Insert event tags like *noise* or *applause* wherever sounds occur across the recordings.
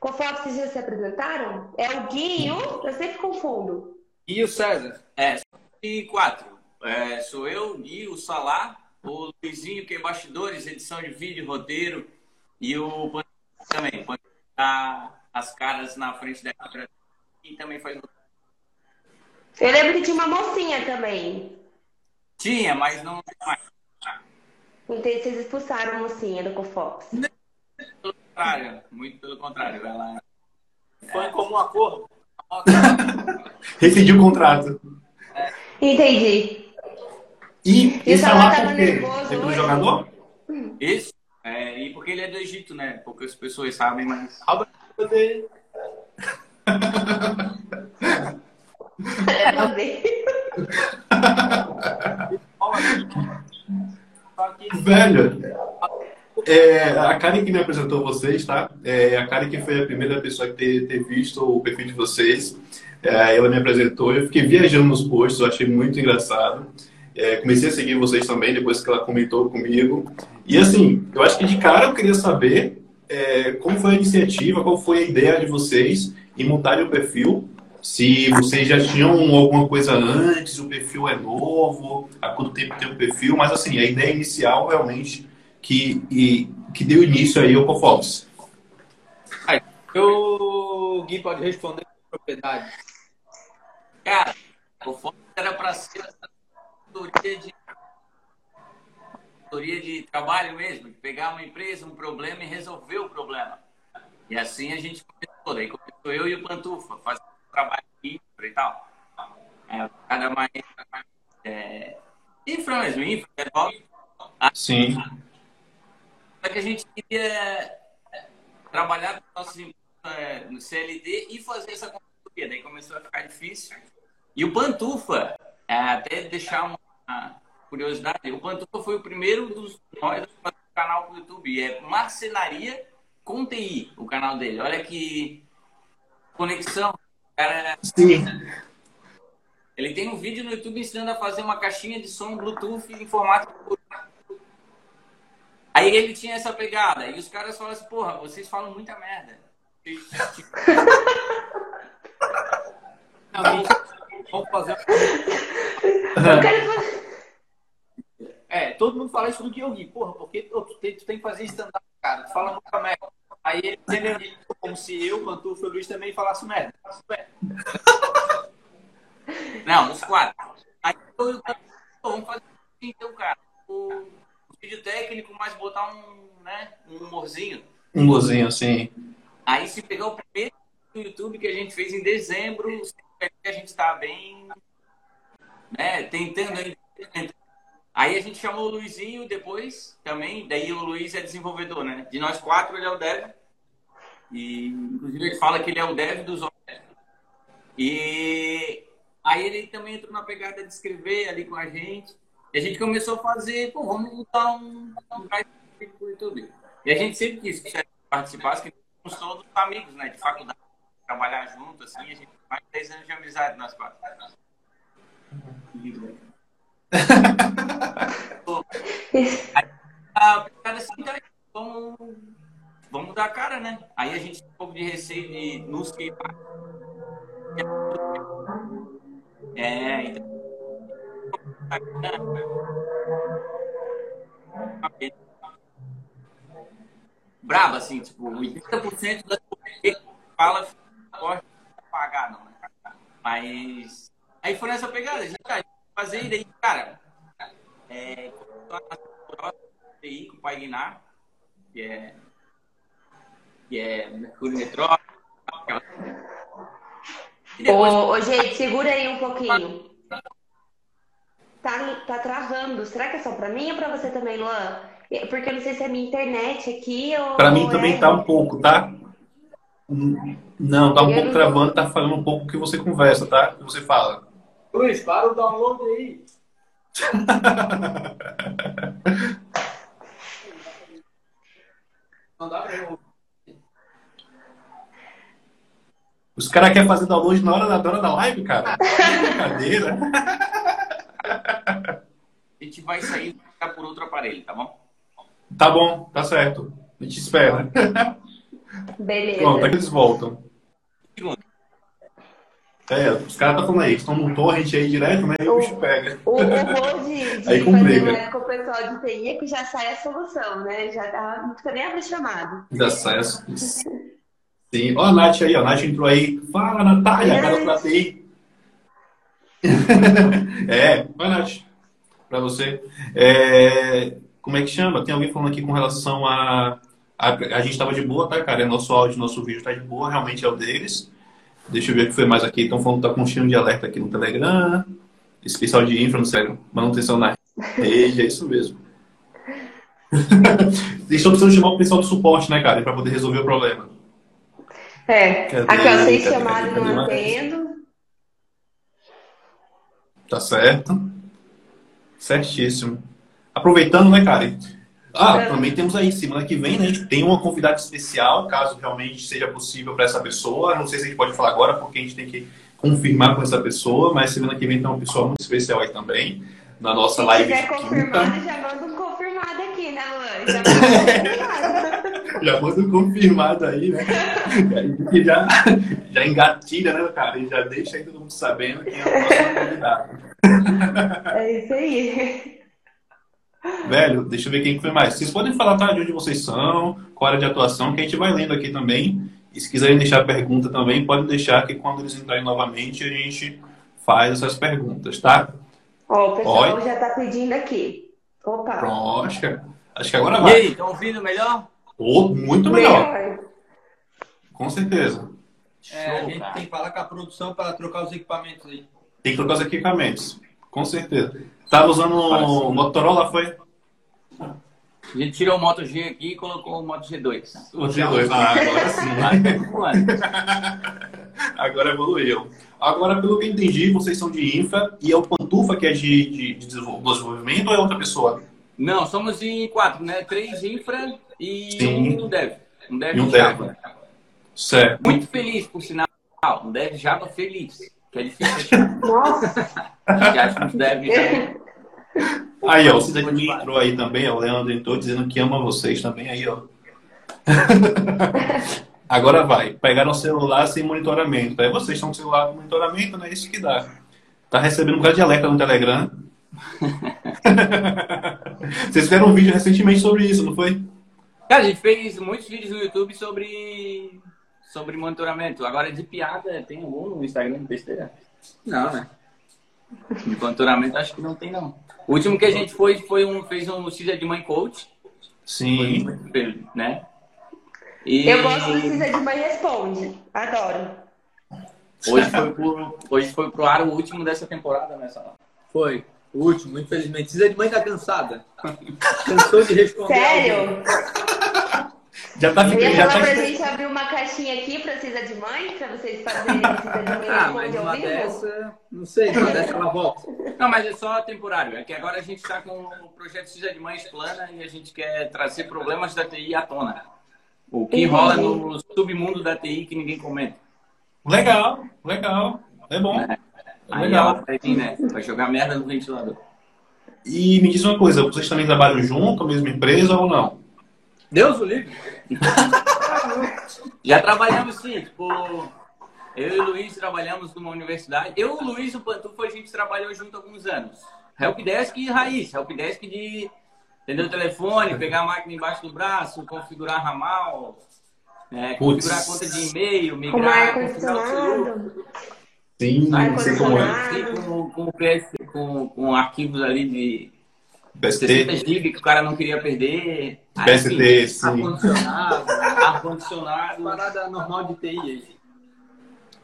Conforme vocês já se apresentaram? É o Gui e o? Eu sempre confundo. E o César? É, e quatro. É, sou eu, o Gui, o Salá, o Luizinho, que é bastidores, edição de vídeo, roteiro, e o também, as caras na frente da câmera e também faz Eu lembro que tinha uma mocinha também. Tinha, mas não mais. Entendi, vocês expulsaram a mocinha do Cofox. Pelo *laughs* contrário, muito pelo contrário. Ela foi é. como um acordo. *laughs* Rescindiu o contrato. É. Entendi. E, e lá por quê? É pelo jogador? Isso. É, e porque ele é do Egito, né? Poucas pessoas sabem, mas. Velho, é, a Karen que me apresentou vocês, tá? É, a Karen que foi a primeira pessoa que ter, ter visto o perfil de vocês. É, ela me apresentou, eu fiquei viajando nos posts, eu achei muito engraçado. É, comecei a seguir vocês também depois que ela comentou comigo. E assim, eu acho que de cara eu queria saber é, como foi a iniciativa, qual foi a ideia de vocês em montarem o perfil. Se vocês já tinham alguma coisa antes, o perfil é novo, há quanto tempo tem o perfil, mas assim, a ideia inicial realmente que, e, que deu início aí ao Cofox. O Gui pode responder com propriedade. Cara, o Cofox era para ser consultoria de consultoria de trabalho mesmo, de pegar uma empresa, um problema e resolver o problema. E assim a gente começou. Daí começou eu e o Pantufa, fazendo trabalho de infra e tal. É, cada mais. É, infra mesmo, infra, é Sim. Só que a gente queria trabalhar é, no CLD e fazer essa consultoria. Daí começou a ficar difícil. E o Pantufa, é, até deixar uma curiosidade, o Pantufa foi o primeiro dos nós do canal do YouTube. É Marcenaria com TI, o canal dele. Olha que conexão. Cara, Sim. Ele tem um vídeo no YouTube ensinando a fazer uma caixinha de som Bluetooth em formato. Aí ele tinha essa pegada. E os caras falam assim: porra, vocês falam muita merda. Não, vamos fazer. Quero fazer. É, todo mundo fala isso do que eu ri. Porra, porque tu tem, tu tem que fazer stand-up, cara. Tu fala muita merda. Aí ele entendeu como se eu, e o Luiz também falasse merda. Não, os quatro. Aí eu, vamos fazer então, cara. O, o, vídeo técnico, mas botar um, né, um humorzinho. Um humorzinho, sim. Aí se pegar o primeiro do YouTube que a gente fez em dezembro, a gente está bem né, tentando Aí a gente chamou o Luizinho depois também, daí o Luiz é desenvolvedor, né? De nós quatro, ele é o dev. E, inclusive, ele fala que ele é o dev dos outros. E aí ele também entrou na pegada de escrever ali com a gente. E a gente começou a fazer, pô, vamos montar um, um pro YouTube. E a gente sempre quis que participasse, que somos todos amigos, né? De faculdade, trabalhar junto, assim. A gente mais de 10 anos de amizade nós quatro. Uhum a pegada assim, então, vamos, vamos dar a cara, né? Aí a gente tem um pouco de receio de nos queimar. É, então. Brava, assim, tipo, 80% das que fala pode pagar, não, né? Mas aí foi nessa pegada, a gente, fazer, e daí, cara, é, com o Pai Guinar, que é, que é Mercúrio Metrópole. Ô, gente, segura aí um pouquinho. Tá, tá travando. Será que é só pra mim ou pra você também, Luan? Porque eu não sei se é minha internet aqui ou. Pra mim também é... tá um pouco, tá? Não, tá um eu pouco não... travando, tá falando um pouco o que você conversa, tá? O que você fala. Luiz, para o download aí. *laughs* Não dá pra eu Os caras querem fazer download na hora da, hora da live, cara? *laughs* brincadeira. A gente vai sair e ficar por outro aparelho, tá bom? Tá bom, tá certo. A gente espera. Beleza. Pronto, aqui eles voltam. É, os caras estão falando aí, estão no torrent aí direto, né? E o bicho pega. O, o bom de, de *laughs* Aí fazer complica. live com o pessoal de TI é que já sai a solução, né? Já tá, não fica nem abrir chamado. Já sai as- Sim. Ó, a Nath aí, ó. A Nath entrou aí. Fala, Natália, cara pra TI. *laughs* é, vai, Nath. Pra você. É, como é que chama? Tem alguém falando aqui com relação a. A, a gente tava de boa, tá, cara? Nosso áudio, nosso vídeo tá de boa, realmente é o deles. Deixa eu ver o que foi mais aqui. Estão falando que tá com um tiro de alerta aqui no Telegram. Especial de infra no Telegram. Manutenção na rede, é isso mesmo. *laughs* Estão precisando chamar o pessoal do suporte, né, cara? Pra poder resolver o problema. É. Cadê? Cadê? chamadas Cadê não atendo. Tá certo. Certíssimo. Aproveitando, né, Karen? Ah, É. também temos aí, semana que vem, né, a gente tem uma convidada especial, caso realmente seja possível para essa pessoa. Não sei se a gente pode falar agora, porque a gente tem que confirmar com essa pessoa, mas semana que vem tem uma pessoa muito especial aí também, na nossa Se live de confirmado, quinta. já manda um confirmado aqui, né, Luan? Já manda um confirmado. *laughs* Já manda um confirmado aí, né? *laughs* Que já, já engatilha, né, cara? E já deixa aí todo mundo sabendo quem é o próximo convidado. É isso aí. Velho, deixa eu ver quem foi mais. Vocês podem falar tá, de onde vocês são, qual área de atuação, que a gente vai lendo aqui também. E se quiserem deixar pergunta também, pode deixar que quando eles entrarem novamente a gente faz essas perguntas, tá? Ó, o pessoal Oi. já tá pedindo aqui. Opa. Pronto, acho que, agora E vai. aí, estão ouvindo melhor? Ô, muito melhor, com certeza. É, a Show, gente cara. tem que falar com a produção para trocar os equipamentos aí. Tem que trocar os equipamentos, com certeza. Tava usando o Motorola, foi? A gente tirou o Moto G aqui e colocou o Moto G2. O G2. Ah, agora sim. *laughs* Agora evoluiu. Agora, pelo que eu entendi, vocês são de infra e é o Pantufa que é de, de, de desenvol- desenvolvimento ou é outra pessoa? Não, somos em quatro, né? Três infra e Sim. um dev. Um dev E um Java. Certo. Muito feliz, por sinal. Um dev Java feliz. Que é difícil. Nossa. A gente acha uns dev. Aí, ó, o Cidadinho entrou aí também, ó, o Leandro entrou dizendo que ama vocês também aí, ó. *laughs* Agora vai. Pegaram o celular sem monitoramento. Aí vocês estão com o celular com monitoramento, não é isso que dá. Tá recebendo um bocado de alerta no Telegram. *laughs* *laughs* Vocês fizeram um vídeo recentemente sobre isso, não foi? Cara, a gente fez muitos vídeos no YouTube sobre, sobre monitoramento. Agora, de piada, tem algum no Instagram besteira? Não, né? De monitoramento, acho que não tem, não. O último que a gente foi, foi um, fez um Cisa de Mãe Coach. Foi Sim. muito feliz, né? E Eu gosto do Cisa de Mãe Responde. Adoro. hoje foi, pro, hoje foi pro ar o último dessa temporada, né, Sala? Foi. O último, infelizmente. Precisa de mãe tá cansada. Cansou de responder. Sério? Já tá Eu ficando. ia Já falar tá... pra gente abrir uma caixinha aqui pra Cisa de Mãe, pra vocês fazerem Cisa de Mãe Ah, mas uma ao vivo. dessa, não sei, uma dessa ela volta. Não, mas é só temporário. É que agora a gente está com o projeto Cisa de Mães Plana e a gente quer trazer problemas da TI à tona. O que Entendi. rola no submundo da TI que ninguém comenta. Legal, legal. É bom. Aí Legal. ela vai vir, né? Vai jogar merda no ventilador. E me diz uma coisa, vocês também trabalham junto, mesma empresa ou não? Deus o livre. *laughs* Já trabalhamos sim, tipo, eu e o Luiz trabalhamos numa universidade. Eu, o Luiz e o Pantufo, a gente trabalhou junto há alguns anos. Helpdesk e raiz, helpdesk de atender o telefone, pegar a máquina embaixo do braço, configurar ramal, é, configurar a conta de e-mail, migrar, configurar o celular. Sim, sei como é. Sim, com, com, com, com arquivos ali de PST, 60 GB que o cara não queria perder. Aí, PST, sim. Ar-condicionado. *laughs* Ar-condicionado. Parada normal de TI aí.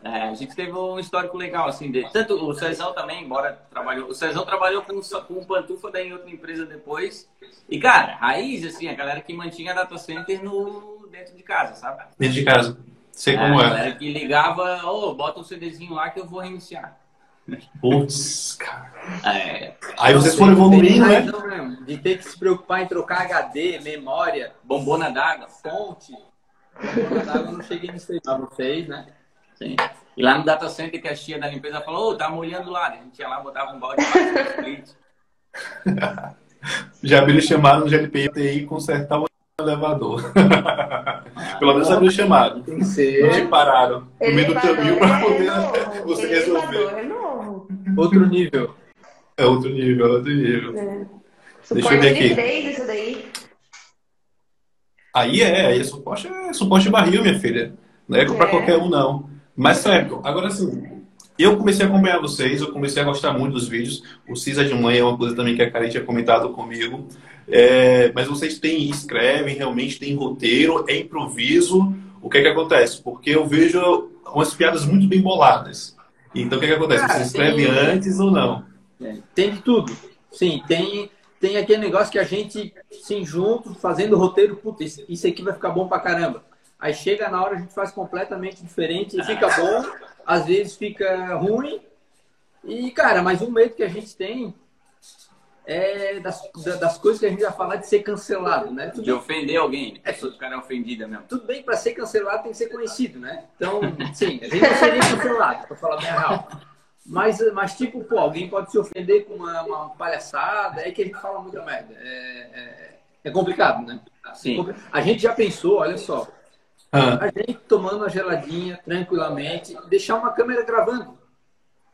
É, a gente teve um histórico legal, assim, dele. Tanto o Cezão também, embora trabalhou. O Cezão trabalhou com, com o Pantufa daí em outra empresa depois. E, cara, raiz, assim, a galera que mantinha data center no, dentro de casa, sabe? dentro de casa. Sei É, como é. galera que ligava, ô, bota um CDzinho lá que eu vou reiniciar. Putz, *laughs* cara. É, Aí vocês foram evoluindo, né? Mesmo, De ter que se preocupar em trocar HD, memória, bombona d'água. fonte. Bombona d'água, eu não cheguei nisso aí pra vocês, né? Sim. E lá no data center que a tia da limpeza falou, ô, tá molhando lá. A gente ia lá, botava um balde de *laughs* split. *laughs* Já me chamaram no GLPI TI consertar o elevador. *laughs* Pelo menos abriu o chamado. Tem que ser. Não te pararam no meio do caminho para é poder novo. *laughs* você Elevador resolver. é novo. Outro nível. É outro nível, é outro nível. É. Deixa eu ver de aqui. três, isso daí. Aí é, aí é suporte, é suporte barril, minha filha. Não é para É. qualquer um, não. Mas certo, agora sim, eu comecei a acompanhar vocês, eu comecei a gostar muito dos vídeos. O Cisa de Mãe é uma coisa também que a Karen tinha comentado comigo. É, mas vocês têm, escrevem, realmente tem roteiro, é improviso. O que é que acontece? Porque eu vejo umas piadas muito bem boladas. Então o que é que acontece? Cara, Vocês escrevem tem- antes ou não? É, Tem de tudo. Sim, tem, tem aquele negócio que a gente, sim, junto, fazendo roteiro, puta, isso isso aqui vai ficar bom pra caramba. Aí chega na hora, a gente faz completamente diferente e fica bom, às vezes fica ruim. E, cara, mas o medo que a gente tem é das, da- das coisas que a gente vai falar de ser cancelado, né? Tudo De ofender alguém. A pessoa ficar ofendida mesmo. tudo bem, para ser cancelado tem que ser conhecido, né? Então, *laughs* sim, a gente não seria cancelado, para falar bem a real. Mas, mas, tipo, pô, alguém pode se ofender com uma, uma palhaçada, é que a gente fala muita merda. É, é, é complicado, né? Sim. A gente já pensou, olha só, Ah, a gente tomando uma geladinha tranquilamente, deixar uma câmera gravando.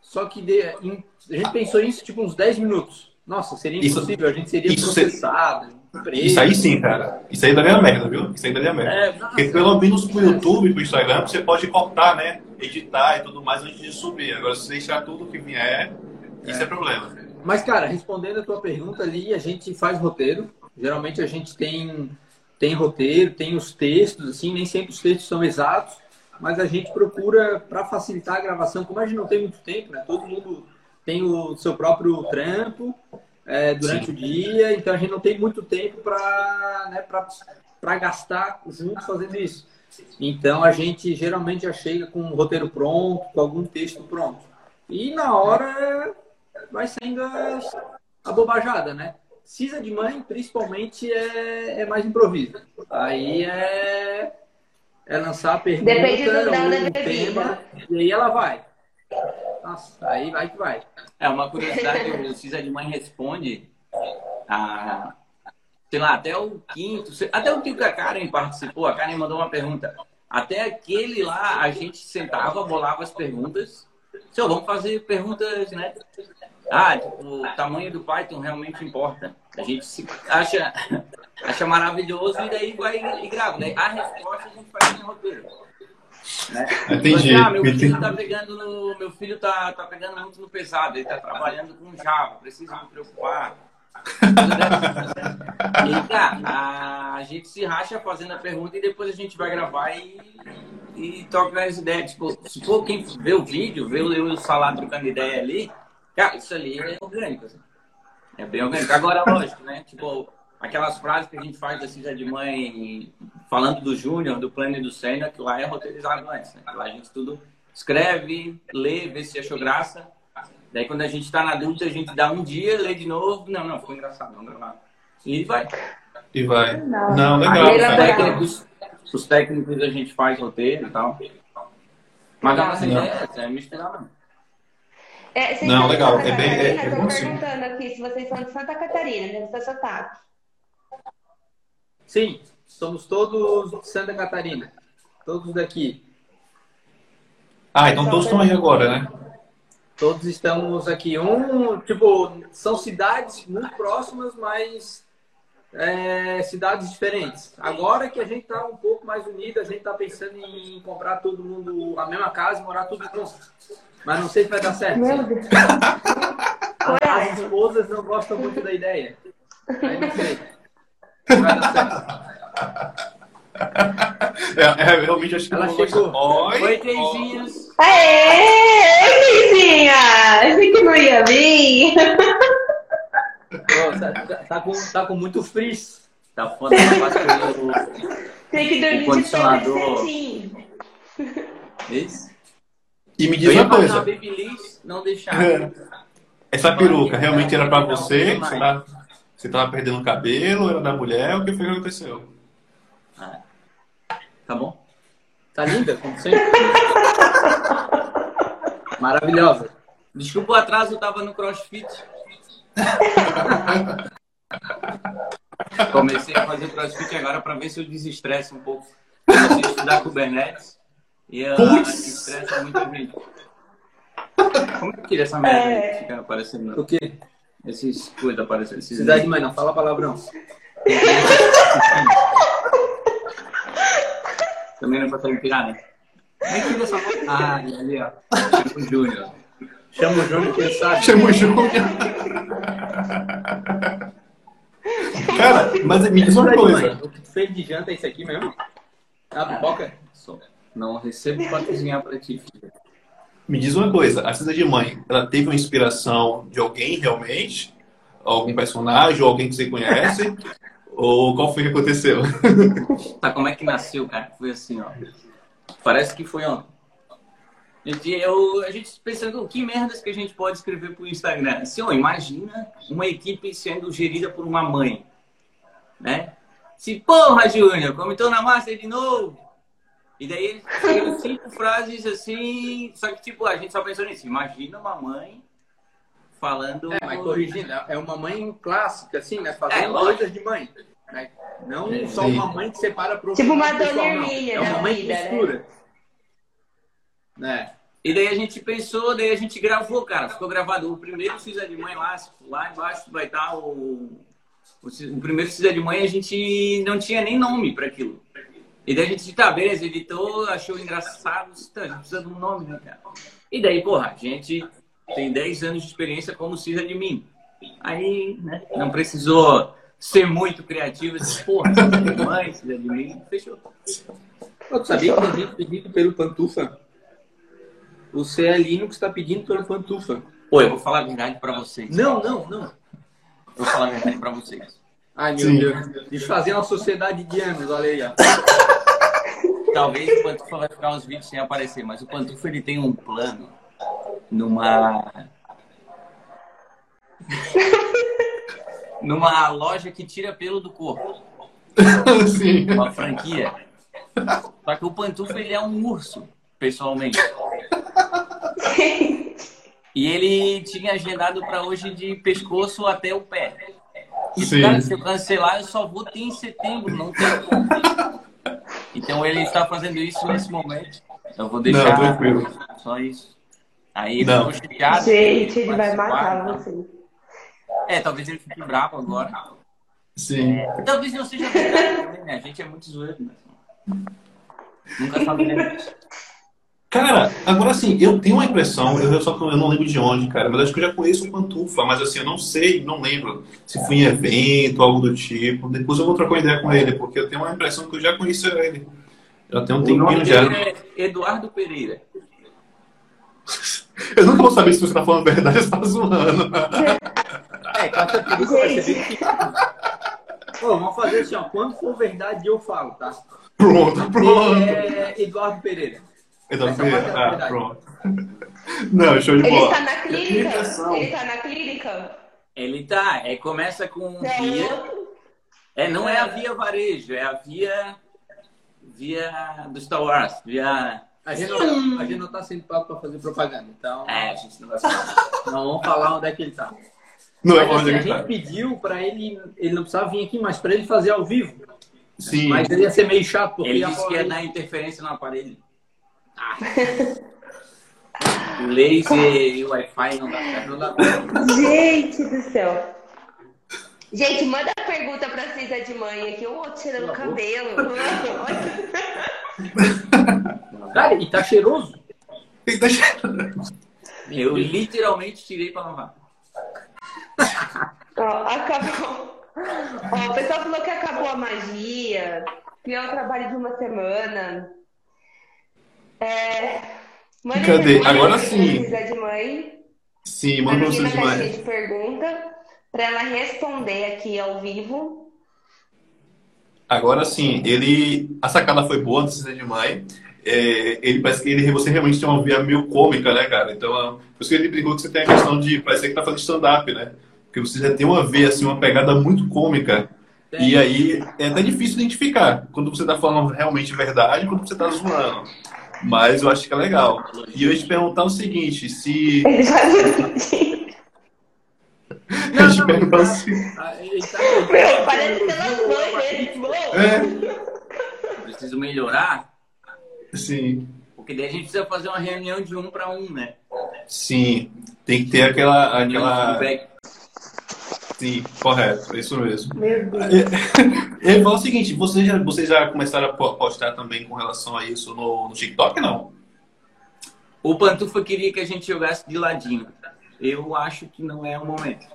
Só que de- em- a gente pensou isso tipo uns 10 minutos. Nossa, seria Isso- impossível, a gente seria isso- processado, preso. isso aí sim, cara. Isso aí daria merda, viu? Isso aí daria merda. É, Porque pelo menos pro YouTube pro Instagram você pode cortar, né? Editar e tudo mais antes de subir. Agora, se deixar tudo que vier, isso é problema. Mas, cara, respondendo a tua pergunta ali, a gente faz roteiro. Geralmente a gente tem, tem roteiro, tem os textos, assim, nem sempre os textos são exatos, mas a gente procura, para facilitar a gravação, como a gente não tem muito tempo, né? Todo mundo tem o seu próprio trampo é, durante Sim. o dia, então a gente não tem muito tempo para né, pra gastar junto fazendo isso. Então a gente geralmente já chega com um roteiro pronto, com algum texto pronto. E na hora vai saindo a, a bobajada, né? Cisa de mãe, principalmente, é, é mais improviso. Aí é, é lançar a pergunta, Depende do tema, e aí ela vai. Nossa, aí vai que vai. É, uma curiosidade, o Cisa de Mãe responde a, sei lá, até o quinto, até o que a Karen participou, a Karen mandou uma pergunta. Até aquele lá, a gente sentava, bolava as perguntas. Senhor, vamos fazer perguntas, né? Ah, tipo, o tamanho do Python realmente importa. A gente se acha, acha maravilhoso e daí vai e grava. Né? A resposta a gente faz no roteiro. Né? Entendi. Ah, meu filho tá pegando no, meu filho tá, tá pegando muito no pesado, ele tá trabalhando com Java, preciso me preocupar. *laughs* E, cara, a, gente se racha fazendo a pergunta e depois a gente vai gravar e, e toca as ideias. Tipo, se for quem vê o vídeo, vê eu e o Salah trocando ideia ali, cara, isso ali é orgânico. assim. É bem orgânico. Agora, lógico, né? Tipo, aquelas frases que a gente faz da Cisa de Mãe falando do Júnior, do plano e do Senna, que lá é roteirizado antes, né? Lá a gente tudo escreve, lê, vê se achou graça. Daí quando a gente tá na dúvida, a gente dá um dia, lê de novo. Não, não, ficou engraçado, não gravar. E vai. E vai. Não. Não, legal, Aí Os técnicos, os técnicos a gente faz roteiro e tal. Mas a nossa Não. ideia é é misturar mesmo. É, Não, legal, é bem- é- é sim. perguntando aqui se vocês são de Santa Catarina, deve ser sotaque. Sim, somos todos de Santa Catarina. Todos daqui. Ah, então todos estão aí agora, né? Todos estamos aqui. Um, tipo, são cidades muito próximas, mas é, cidades diferentes. Agora que a gente tá um pouco mais unido, a gente tá pensando em comprar todo mundo a mesma casa e morar tudo junto. Mas não sei se vai dar certo. Meu Deus. *laughs* As esposas não gostam muito da ideia. Aí não sei. Se vai dar certo. É, é, realmente acho que Ela chegou. Oi, Oi, Teizinhos! Aê! Vizinha! Achei que não ia vir. Pô, tá, tá- tá com, tá com muito frizz. Tá faço pelo... Tem que dormir de condicionador. todo certinho. Isso. E me diz uma coisa. babyliss, não deixar. *laughs* Essa peruca realmente era pra você? Você tava, você tava perdendo o cabelo? Era da mulher? O que foi que aconteceu? Tá bom? Tá linda, como sempre. *laughs* Maravilhosa. Desculpa o atraso, eu tava no crossfit. Comecei a fazer crossfit agora para ver se eu desestresso um pouco. Comecei a estudar Kubernetes e uh, estressa muita gente. Como é que tira essa merda é... que fica aparecendo? O quê? Esses coisas aparecendo. Esses Cidade de mãe, não fala palavrão. Também não consegue tirar, né? Nem tira essa Ah, ali, ó. Chama o Júnior. Chama o Júnior, quem sabe. Chama o Júnior. Cara, mas me diz uma coisa. O que tu fez de janta é isso aqui mesmo? A pipoca? Não recebo pra cozinhar pra ti, filho. Me diz uma coisa, a Cisa de Mãe, ela teve uma inspiração de alguém realmente? Algum personagem ou alguém que você conhece? *laughs* ou qual foi que aconteceu? Tá, como é que nasceu, cara? Foi assim, ó. Parece que foi ontem. Eu, a gente pensando, que merdas que a gente pode escrever pro Instagram? Assim, ó, imagina uma equipe sendo gerida por uma mãe, né? Se, porra, Júnior, comentou na massa de novo. E daí ele escreveu cinco frases assim, só que tipo, a gente só pensou nisso. Imagina uma mãe falando. É, mas corrigindo, é uma mãe clássica, assim, né? Fazendo é, coisas de mãe. Né? Não é, só uma mãe que separa pro Tipo uma dona Hermínia, É uma mãe que né? costura. Né? E daí a gente pensou, daí a gente gravou, cara. Ficou gravado o primeiro Cisa de Mãe lá, lá embaixo vai estar o. O, o primeiro Cisa de Mãe a gente não tinha nem nome para aquilo. E daí a gente, tá, beleza, editou, achou engraçado, tá, a gente precisa de um nome, né, cara? E daí, porra, a gente tem 10 anos de experiência como Cisa de mim. Aí, né, não precisou ser muito criativo, disse, porra, de mãe, Cisa de mim, fechou. Eu sabia que a gente pedido pelo Pantufa? O CL que está pedindo pelo Pantufa. Pô, eu vou falar a verdade pra vocês. Não, não, não. Eu vou falar a verdade pra vocês. Ai, meu Sim. Deus. Desfazer uma sociedade de anos, olha aí, ó. Talvez o Pantufa vai ficar uns vídeos sem aparecer, mas o Pantufa ele tem um plano numa. *laughs* numa loja que tira pelo do corpo. *laughs* Sim. Uma franquia. Só que o Pantufa ele é um urso, pessoalmente. E ele tinha agendado para hoje de pescoço até o pé. E, Sim. cara, se eu cancelar, eu só vou ter em setembro, não tem como. Então ele está fazendo isso nesse momento. Eu vou deixar não, tranquilo. só isso. Aí ele ficou chateado. Gente, ele vai matar você. É, talvez ele fique bravo agora. Sim. É, talvez não seja verdade também, né? A gente é muito zoeiro, né? Nunca sabemos. *laughs* Cara, agora assim, eu tenho uma impressão, eu só que eu não lembro de onde, cara, mas acho que eu já conheço o Pantufa, mas assim, eu não sei, não lembro se foi em evento, algo do tipo. Depois eu vou trocar uma ideia com ele, porque eu tenho uma impressão que eu já conheço ele. Já tem um tempinho já. É Eduardo Pereira. *laughs* Eu nunca vou saber se você tá falando a verdade ou você tá zoando. É, cada período vai ser bem Pô, vamos fazer assim, ó. Quando for verdade, eu falo, tá? Pronto, pronto. É Eduardo Pereira. Eduardo Pereira. Ah, pronto. *laughs* Não, show de bola. Ele tá na clínica? Ele tá na clínica? Ele tá. É, começa com é via. É, não é a via varejo, é a via. Via do Star Wars. Via. A gente, não, a gente não tá sendo pago pra fazer propaganda, então. É, a gente não vai falar. *laughs* não vamos falar onde é que ele tá. Não é mas, é assim, ele A gente tá. pediu pra ele. Ele não precisava vir aqui, mas pra ele fazer ao vivo. Sim. Mas ele ia ser meio chato, porque ele disse que ia dar interferência no aparelho. Ah. *laughs* Laser e Wi-Fi não dá certo, não dá certo. Gente do céu. Gente, manda pergunta pra Cisa de mãe aqui. Eu tirando o cabelo. Cara, e tá cheiroso? Ele tá cheiroso. Eu literalmente tirei pra lavar. Ó, acabou. Ó, o pessoal falou que acabou a magia, o trabalho de uma semana. É... Manda Cadê? Agora sim. De mãe, Sim, manda na de mãe. de pergunta para ela responder aqui ao vivo. Agora sim, ele. A sacada foi boa, não precisa de mãe. É, ele parece que ele, você realmente tem uma via meio cômica, né, cara? Então, é, por isso que ele brincou que você tem a questão de. Parece que tá fazendo stand-up, né? Porque você já tem uma veia, assim, uma pegada muito cômica. E aí é até difícil identificar quando você tá falando realmente verdade e quando você tá zoando. Mas eu acho que é legal. E eu ia te perguntar o seguinte, se. Ele faz *laughs* Eu ia te perto pra cima. Meu, parece que ela foi É. Preciso melhorar? Sim. Porque daí a gente precisa fazer uma reunião de um para um, né? Sim. Tem que ter aquela. aquela... Sim, correto, é isso mesmo. Meu Deus. *laughs* Ele falou o seguinte: vocês já, vocês já começaram a postar também com relação a isso no, no TikTok, não? O Pantufa queria que a gente jogasse de ladinho. Eu acho que não é o momento.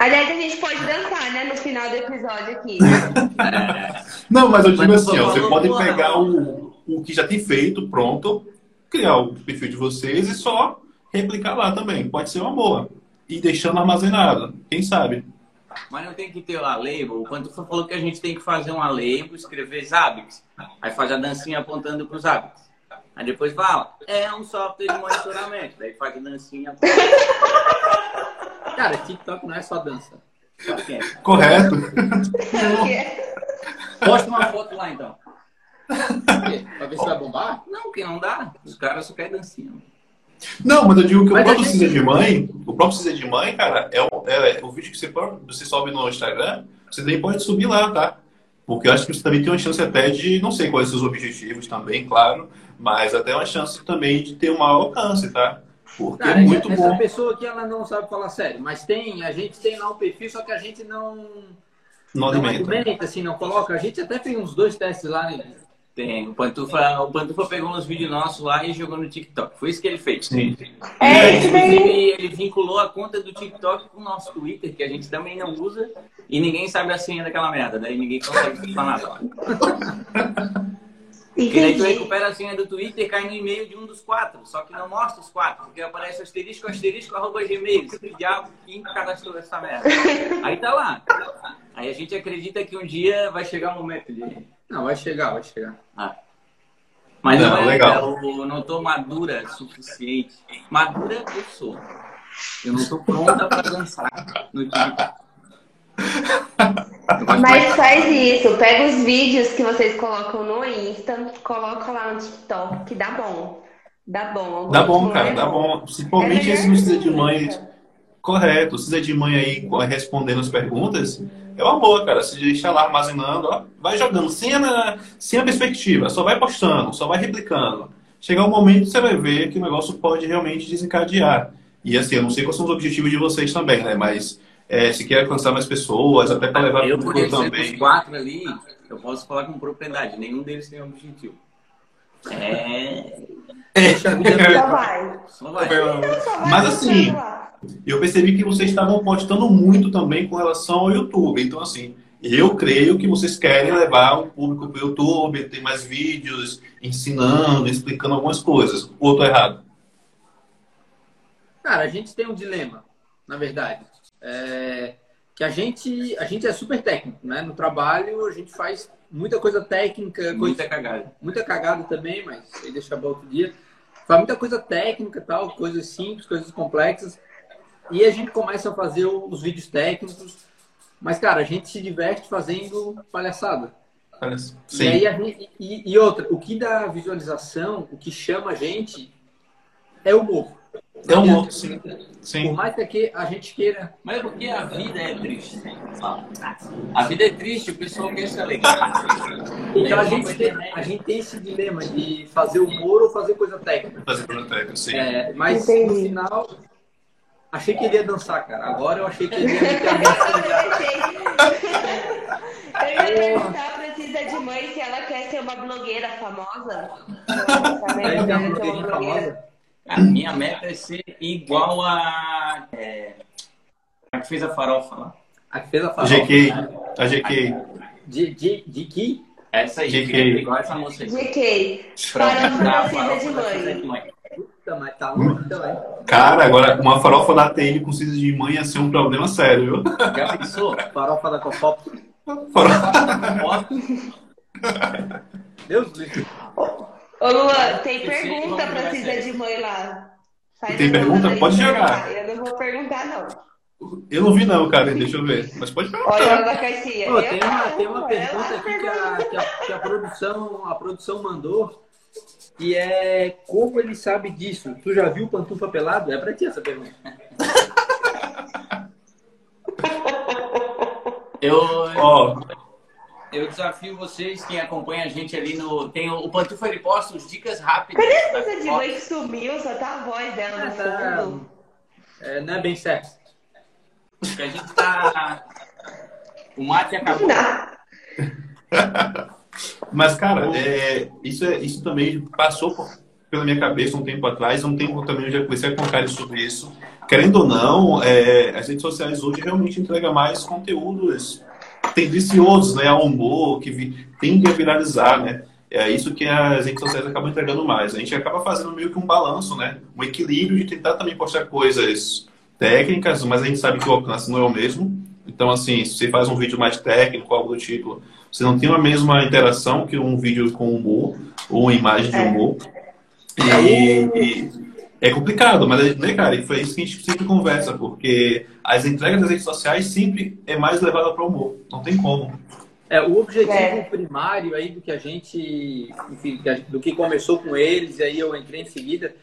Aliás, a gente pode dançar, né? No final do episódio aqui. É, *laughs* *laughs* Não, mas eu digo assim, ó, você pode boa, pegar o, o que já tem feito, pronto, criar o perfil de vocês e só replicar lá também. Pode ser uma boa. E deixando armazenado, quem sabe? mas não tem que ter lá label. O Pantufa falou que a gente tem que fazer uma label, escrever Zabbix. Aí faz a dancinha apontando para os Zabbix. Aí depois fala, é um software de monitoramento. Daí faz a dancinha. Cara, TikTok não é só dança. É? Correto? *laughs* Posta uma foto lá então. *laughs* Pra ver se vai bombar? Não, que não dá. Os caras só querem dancinha. Não, mas eu digo que Mas o próprio gente- Cisa de Mãe, o próprio Cisa de Mãe, cara, é o, é o vídeo que você, você sobe no Instagram, você também pode subir lá, tá? Porque eu acho que você também tem uma chance até de, não sei quais são os objetivos também, claro, mas até uma chance também de ter um maior alcance, tá? Porque Cara, é muito essa bom. pessoa aqui, ela não sabe falar sério. Mas tem, a gente tem lá um perfil, só que a gente não... Não Não alimenta. alimenta, assim, não coloca. A gente até fez uns dois testes lá, né? Tem. O Pantufa, o Pantufa pegou uns vídeos nossos lá e jogou no TikTok. Foi isso que ele fez. Sim. É. Inclusive, ele vinculou a conta do TikTok com o nosso Twitter, que a gente também não usa, e ninguém sabe a senha daquela merda, daí ninguém consegue falar nada lá. E daí tu recupera a senha do Twitter e cai no e-mail de um dos quatro, só que não mostra os quatro, porque aparece asterisco, asterisco, arroba gmail. Que diabo, quem cadastrou essa merda? Aí tá lá. Aí a gente acredita que um dia vai chegar o momento de. Não, vai chegar, vai chegar. Ah. Mas não, Não, é, legal. eu não tô madura suficiente. Madura eu sou. Eu não tô pronta pra dançar no TikTok. Mas faz isso, pega os vídeos que vocês colocam no Insta, coloca lá no TikTok, que dá bom. Dá bom. o Dá bom, cara, é dá bom. É Principalmente melhor esse no de Mãe. Correto. O Cisa de Mãe aí respondendo as perguntas é uma boa, cara. Se deixar lá armazenando, ó, vai jogando sem a, sem a perspectiva, só vai postando, só vai replicando. Chegar um momento você vai ver que o negócio pode realmente desencadear. E assim, eu não sei quais são os objetivos de vocês também, né? Mas é, se quer alcançar mais pessoas, até para levar Eu, por exemplo, os também. quatro ali, eu posso falar com propriedade. Nenhum deles tem objetivo. É. Só *laughs* vai. Só vai. Só vai Mas assim, eu percebi que vocês estavam postando muito também com relação ao YouTube. Então, assim, eu creio que vocês querem levar o público para o YouTube, ter mais vídeos ensinando, explicando algumas coisas. Ou tô errado? Cara, a gente tem um dilema, na verdade. É, que a gente, a gente é super técnico, né? No trabalho a gente faz muita coisa técnica, coisa, Muita cagada. muita cagada também, mas aí deixa para outro dia. Faz muita coisa técnica, tal, coisas simples, coisas complexas. E a gente começa a fazer os vídeos técnicos. Mas, cara, a gente se diverte fazendo palhaçada. Parece- E Sim. aí a gente, e, e outra, o que dá visualização, o que chama a gente é o humor. É um outro, sim. Por Sim. mais que a gente queira. Mas é porque a vida é triste. A vida é triste, o pessoal quer ser legal. Então a gente, tem, a gente tem esse dilema de fazer humor ou fazer coisa técnica. Fazer prototipo, sim. É, mas Entendi. no final, achei que ele ia dançar, cara. Agora eu achei que ele ia. *laughs* Eu ia perguntar pra Cisa de mãe se ela quer ser uma blogueira famosa. Ela quer ser blogueirinha uma blogueira. famosa. A minha meta é ser igual a. É, a que fez a farofa lá. A que fez a farofa. GK. A GK. De, de, de que? Essa aí, GK. igual essa moça aí. GK. Farofa da farofa de da mãe. Puta, mas tá longe também. Cara, agora uma farofa da TN com cinza de mãe ia ser um problema sério, viu? Já pensou? Farofa da Copa. Farofa- Deus livre. Ô, Luan, tem Eu pergunta pra jogar Cisa de mãe lá. Faz Tem pergunta? aí Pode jogar. Eu não vou perguntar, não. Eu não vi não, cara, deixa eu ver. Mas pode Olha perguntar. da caixinha. Pô, Eu tem uma, tem uma pergunta aqui que a, que a, que a produção, a produção mandou. E é como ele sabe disso? Tu já viu pantufa pelado? É pra ti essa pergunta. Eu, oh. Eu desafio vocês, quem acompanha a gente ali no. Tem o, o Pantufa, ele posta os dicas rápidas. Cadê essa de que sumiu? Só tá a voz dela no fundo. É, não é bem certo. Porque a gente tá. O mate acabou. *laughs* Mas, cara, é, isso, é, isso também passou por, pela minha cabeça um tempo atrás. Um tempo também eu já comecei a contar sobre isso. Querendo ou não, é, as redes sociais hoje realmente entregam mais conteúdos tendenciosos, né? Ao humor, que vi, tende a viralizar, né? É isso que as redes sociais acabam entregando mais. A gente acaba fazendo meio que um balanço, né? Um equilíbrio de tentar também postar coisas técnicas, mas a gente sabe que o alcance não é o mesmo. Então, assim, se você faz um vídeo mais técnico, algo do tipo, você não tem a mesma interação que um vídeo com humor ou uma imagem de é. humor. É. E, e é complicado, mas, né, cara, e foi isso que a gente sempre conversa, porque as entregas das redes sociais sempre é mais levada para o humor. Não tem como. É, o objetivo é. primário aí do que a gente, enfim, do que começou com eles, e aí eu entrei em seguida,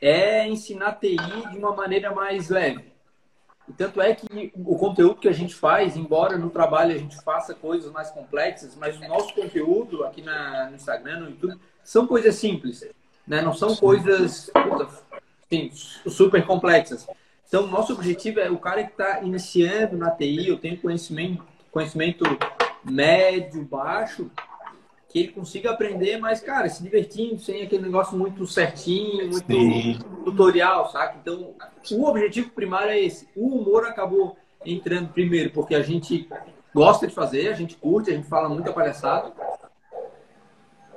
é ensinar TI de uma maneira mais leve. E tanto é que o conteúdo que a gente faz, embora no trabalho a gente faça coisas mais complexas, mas o nosso conteúdo aqui na, no Instagram, no YouTube, são coisas simples, né? Não são coisas sim, super complexas. Então, nosso objetivo é o cara que está iniciando na TI, eu tenho conhecimento, conhecimento médio, baixo, que ele consiga aprender, mas, cara, se divertindo, sem aquele negócio muito certinho, muito Sim. tutorial, saca? Então, o objetivo primário é esse. O humor acabou entrando primeiro, porque a gente gosta de fazer, a gente curte, a gente fala muita palhaçada.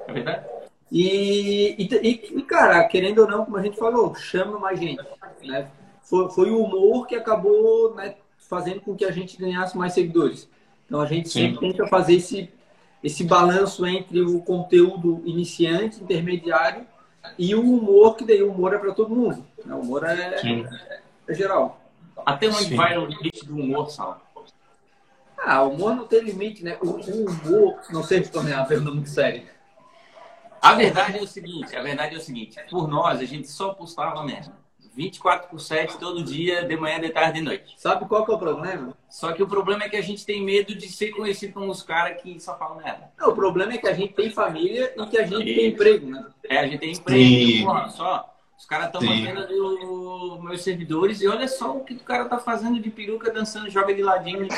É verdade? E, e, e, cara, querendo ou não, como a gente falou, chama mais gente. Né? Foi, foi o humor que acabou né, fazendo com que a gente ganhasse mais seguidores. Então a gente Sim. sempre tenta fazer esse esse balanço entre o conteúdo iniciante, intermediário e o humor, que daí o humor é para todo mundo. Né? O humor é, é geral. Até onde Sim. vai o limite do humor, Sal? Ah, o humor não tem limite, né? O, o humor, não sei se tornar uma pergunta muito séria. A verdade é o seguinte, a verdade é o seguinte, por nós a gente só postava merda. 24 por 7 todo dia, de manhã, de tarde, de noite. Sabe qual que é o problema? Só que o problema é que a gente tem medo de ser conhecido como os caras que só falam merda. Não, o problema é que a gente tem família e que a gente e... tem emprego, né? É, a gente tem emprego. Porra, só. Os caras estão fazendo os meus servidores e olha só o que o cara tá fazendo de peruca dançando, joga de ladinho. *laughs*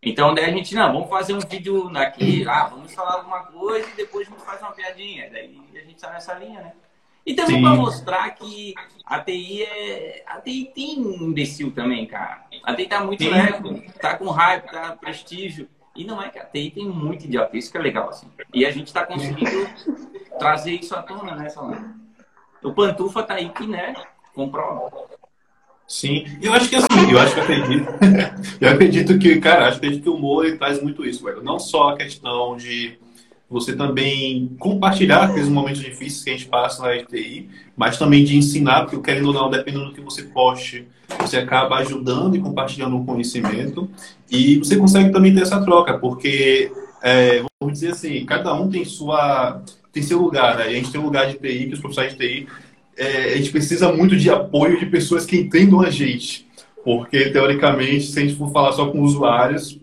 Então, daí a gente, não, vamos fazer um vídeo aqui, ah, vamos falar alguma coisa e depois a gente faz uma piadinha. Daí a gente tá nessa linha, né? E também para mostrar que a TI é. A TI tem imbecil também, cara. A TI tá muito leve, tá com hype, tá prestígio. E não é que a TI tem muito idiota, isso que é legal, assim. E a gente tá conseguindo *laughs* trazer isso à tona, né, Salão? O Pantufa tá aí que, né, comprova. Sim, eu acho que assim, eu acho que eu acredito, *laughs* eu acredito que, cara, acho que o humor traz muito isso, velho. Não só a questão de você também compartilhar aqueles momentos difíceis que a gente passa na RTI, mas também de ensinar, porque querendo ou não, dependendo do que você poste, você acaba ajudando e compartilhando o conhecimento, e você consegue também ter essa troca, porque, é, vamos dizer assim, cada um tem sua tem seu lugar, né? a gente tem um lugar de TI, que os profissionais de TI, é, a gente precisa muito de apoio de pessoas que entendam a gente, porque, teoricamente, se a gente for falar só com usuários,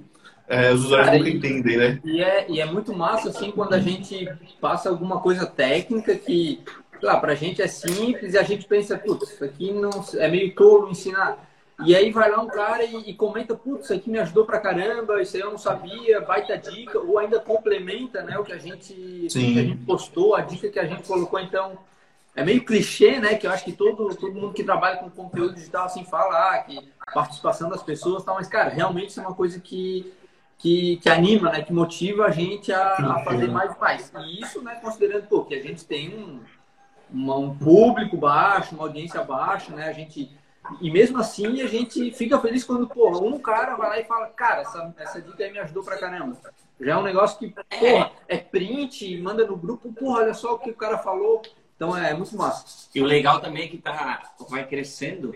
é, os usuários Cara, nunca entendem, né? E é, e é muito massa, assim, quando a gente passa alguma coisa técnica que, lá, pra gente é simples e a gente pensa, putz, isso aqui não, é meio tolo ensinar. E aí vai lá um cara e, e comenta, putz, isso aqui me ajudou pra caramba, isso aí eu não sabia, baita dica, ou ainda complementa, né, o que a gente, que a gente postou, a dica que a gente colocou, então... É meio clichê, né? Que eu acho que todo, todo mundo que trabalha com conteúdo digital assim fala ah, que participação das pessoas, tal, mas cara, realmente isso é uma coisa que que, que anima, né, que motiva a gente a, a fazer mais e mais. E isso, né, considerando pô, que a gente tem um, uma, um público baixo, uma audiência baixa, né, a gente e mesmo assim a gente fica feliz quando pô, um cara vai lá e fala, cara, essa, essa dica aí me ajudou pra caramba. Já é um negócio que, porra, é print, manda no grupo, porra, olha só o que o cara falou. Então é muito massa. E o legal também é que tá, vai crescendo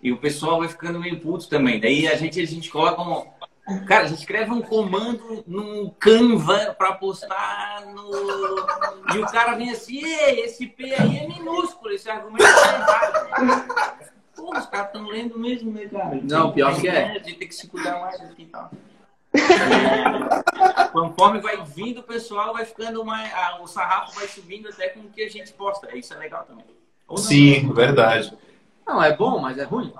e o pessoal vai ficando meio puto também. Daí a gente, a gente coloca um, Cara, a gente escreve um comando num Canva para postar no. E o cara vem assim, esse P aí é minúsculo, esse argumento é errado. pô, os caras estão lendo mesmo, né, cara? Não, pior que é. A gente tem que se cuidar mais aqui e tal. É, conforme vai vindo o pessoal, vai ficando mais. Ah, o sarrafo vai subindo até com o que a gente posta. Isso é legal também. Sim, verdade. Não, é bom, mas é ruim.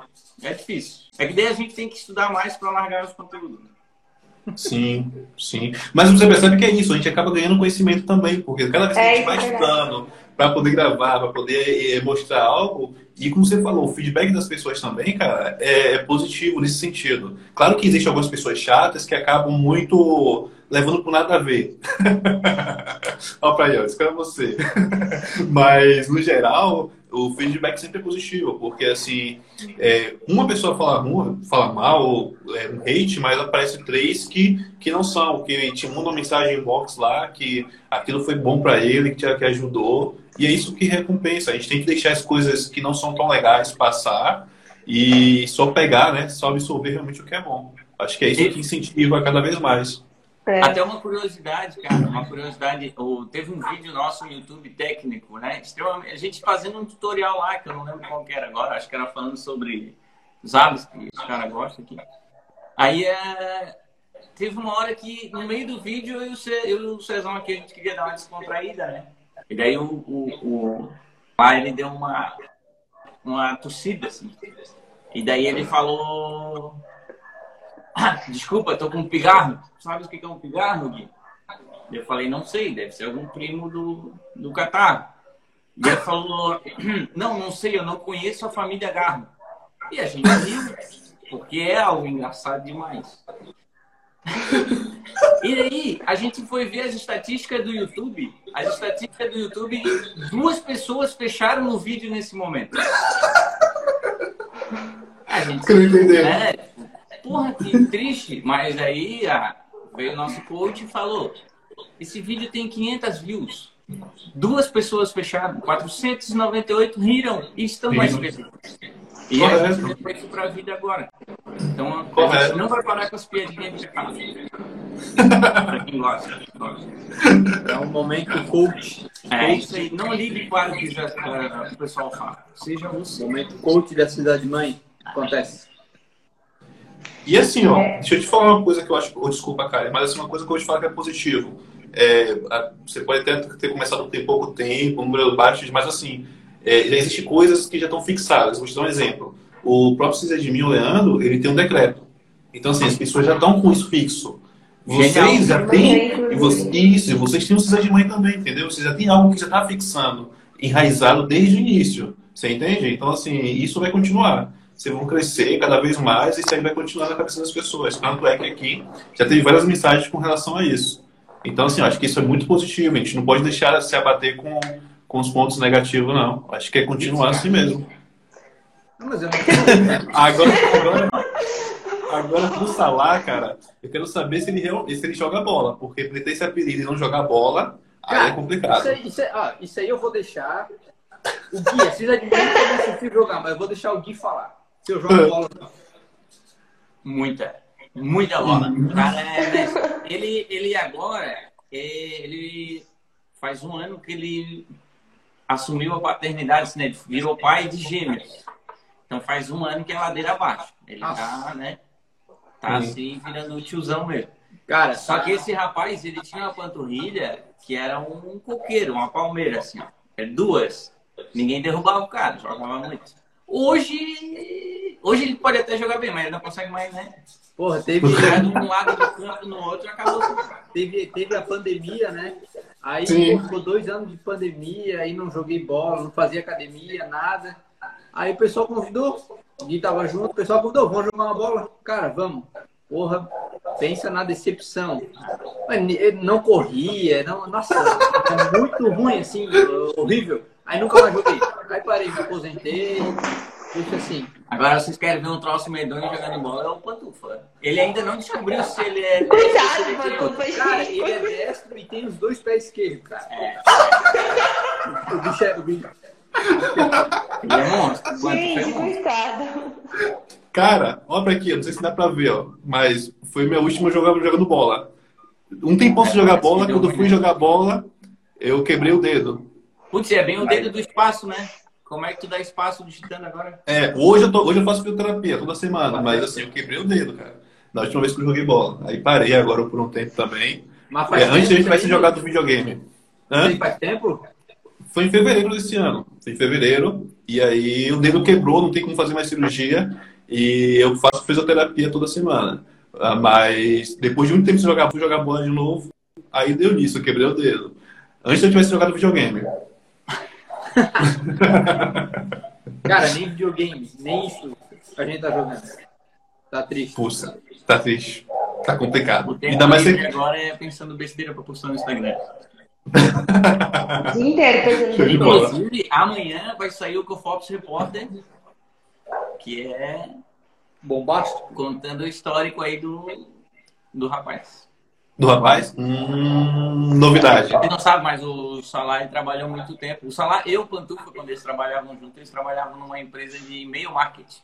É difícil. É que daí a gente tem que estudar mais para largar os conteúdos. Sim, sim. Mas você percebe que é isso, a gente acaba ganhando conhecimento também, porque cada vez que a gente vai estudando para poder gravar, para poder é, mostrar algo, e como você falou, o feedback das pessoas também, cara, é, é positivo nesse sentido. Claro que existem algumas pessoas chatas que acabam muito levando por nada a ver. *laughs* Olha pra aí, isso é você. *laughs* Mas, no geral, o feedback sempre é positivo, porque assim, é, uma pessoa fala, fala mal, é, um hate, mas aparece três que, que não são, que te mandam uma mensagem inbox lá, que aquilo foi bom para ele, que, te, que ajudou, e é isso que recompensa. A gente tem que deixar as coisas que não são tão legais passar e só pegar, né, só absorver realmente o que é bom. Acho que é isso que incentiva cada vez mais. É. Até uma curiosidade, cara, uma curiosidade. Teve um vídeo nosso no YouTube técnico, né? A gente fazendo um tutorial lá, que eu não lembro qual que era agora, acho que era falando sobre os hábitos que os caras gostam aqui. Aí é, teve uma hora que, no meio do vídeo, eu, e o Cezão aqui, a gente queria dar uma descontraída, né? E daí o, o, o pai, ele deu uma, uma tossida, assim. E daí ele falou *coughs* desculpa, tô com um pigarro. Sabe o que é um pigarro, Gui? Eu falei, não sei, deve ser algum primo do, do catarro. E ele falou, *coughs* não, não sei, eu não conheço a família Garro. E a gente riu, porque é algo engraçado demais. *laughs* E aí, a gente foi ver as estatísticas do YouTube. As estatísticas do YouTube, duas pessoas fecharam no vídeo nesse momento. A gente. É, porra, que triste. Mas aí a, veio o nosso coach e falou: esse vídeo tem 500 views. Duas pessoas fecharam, 498 riram e estão mais felizes. E Correto. a gente vai isso para a vida agora. Então, a gente não vai parar com as piadinhas de casa. *laughs* para quem gosta. É um momento coach. É isso aí. Não ligue para o que o pessoal fala. Seja você. Momento coach da cidade mãe. Acontece. E assim, ó, é. deixa eu te falar uma coisa que eu acho, oh, desculpa, cara, mas assim, uma coisa que eu vou te falar que é positivo. É, você pode até ter começado ter pouco tempo, um número baixo, mas assim, é, já existem coisas que já estão fixadas. Vou te dar um exemplo. O próprio César de mim, o Leandro, ele tem um decreto. Então, assim, as pessoas já estão com isso fixo. Vocês já têm, e vocês, isso, vocês têm um César de mãe também, entendeu? Vocês já têm algo que já está fixando, enraizado desde o início. Você entende? Então, assim, isso vai continuar vocês vão crescer cada vez mais e isso aí vai continuar na cabeça das pessoas. Tanto é que aqui já teve várias mensagens com relação a isso. Então, assim, acho que isso é muito positivo. A gente não pode deixar de se abater com, com os pontos negativos, não. Acho que é continuar assim mesmo. Não, mas eu não... *laughs* agora, agora, agora, pro Salah, cara, eu quero saber se ele, se ele joga bola. Porque ele tem esse apelido e não jogar bola, cara, aí é complicado. Isso aí, isso, aí, ah, isso aí eu vou deixar o Gui, precisa de muito eu jogar, mas eu vou deixar o Gui falar. Se eu jogo bola, não. Muita. Muita bola. Cara, é, ele, ele agora, é, ele faz um ano que ele assumiu a paternidade, assim, né? Ele virou pai de gêmeos. Então faz um ano que é ladeira abaixo. Ele tá, né? Tá assim, virando o tiozão mesmo. Cara, só que esse rapaz, ele tinha uma panturrilha que era um coqueiro, uma palmeira, assim, ó. É duas. Ninguém derrubava o cara, jogava muito. Hoje, hoje ele pode até jogar bem, mas ele não consegue mais, né? Porra, teve. de um lado do campo no outro acabou Teve, teve a pandemia, né? Aí ficou dois anos de pandemia, aí não joguei bola, não fazia academia, nada. Aí o pessoal convidou, o Gui tava junto, o pessoal convidou, vamos jogar uma bola? Cara, vamos. Porra, pensa na decepção. Não corria, não, nossa, é muito ruim, assim, horrível. Aí nunca mais joguei. Aí parei, me aposentei. Puxa assim. Agora vocês querem ver um troço medonho jogando bola, é o Pantufa. Ele ainda não descobriu se ele é. Cuidado, Pantufa. Cara, ele é destro e tem os dois pés esquerdos, cara. É. O bicho é. O bicho... Ele é monstro. Gente, é coitado. Cara, olha aqui, não sei se dá pra ver, ó, mas foi meu último jogo jogando bola. Um tempão sem jogar bola, quando fui jogar bola, eu quebrei o dedo. Putz, é bem o dedo do espaço, né? como é que tu dá espaço digitando agora? É, hoje eu, tô, hoje eu faço fisioterapia toda semana, mas assim, eu quebrei o dedo, cara. Na última vez que eu joguei bola. Aí parei agora por um tempo também. Mas faz É, antes a gente vai se jogar do videogame. Hã? Faz tempo? Foi em fevereiro desse ano. Foi em fevereiro. E aí o dedo quebrou, não tem como fazer mais cirurgia. E eu faço fisioterapia toda semana. Ah, Mas depois de muito tempo sem jogar, fui jogar bola de novo. Aí deu nisso, eu quebrei o dedo. Antes eu tivesse jogado videogame. *laughs* Cara, nem videogame, nem isso a gente tá jogando. Tá triste. Puxa, tá triste. Tá complicado. Ainda mais você... agora é pensando besteira pra postar no Instagram. *laughs* Dia inteiro pensando. Inclusive, amanhã vai sair o Cofops Repórter, que é Bombástico. contando o histórico aí do, do rapaz. Do rapaz? Hum, novidade. Você não sabe, mas o Salah ele trabalhou muito tempo. O Salah e o Pantufa, quando eles trabalhavam juntos, eles trabalhavam numa empresa de e-mail marketing.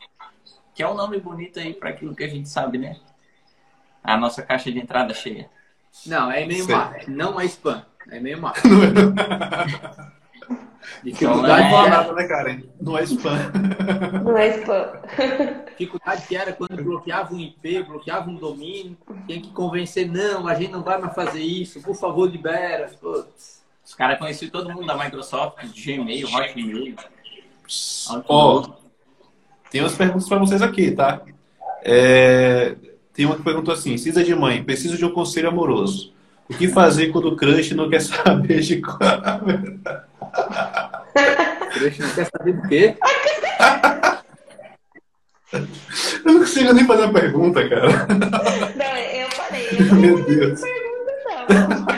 Que é um nome bonito aí para aquilo que a gente sabe, né? A nossa caixa de entrada cheia. Não, é meio Sei. marketing, não é spam. É meio marketing. *laughs* Então, Dificuldade, é- que era, nada, né, Karen? Não é spam. *laughs* Não é spam. *laughs* dificuldade que era quando bloqueava um IP, bloqueava um domínio, tinha que convencer, não, a gente não vai mais fazer isso, por favor, libera. Putz. Os caras conheciam todo mundo da Microsoft, Gmail, Hotmail. Ó, tem umas perguntas para vocês aqui, tá? É, Tem uma que perguntou assim: Cisa de mãe, preciso de um conselho amoroso. O que fazer quando o crush não quer *laughs* saber de Não quer saber do quê? *laughs* Eu não consigo nem fazer a pergunta, cara. Não, eu falei. Eu *laughs* não Meu Deus. pergunta, não.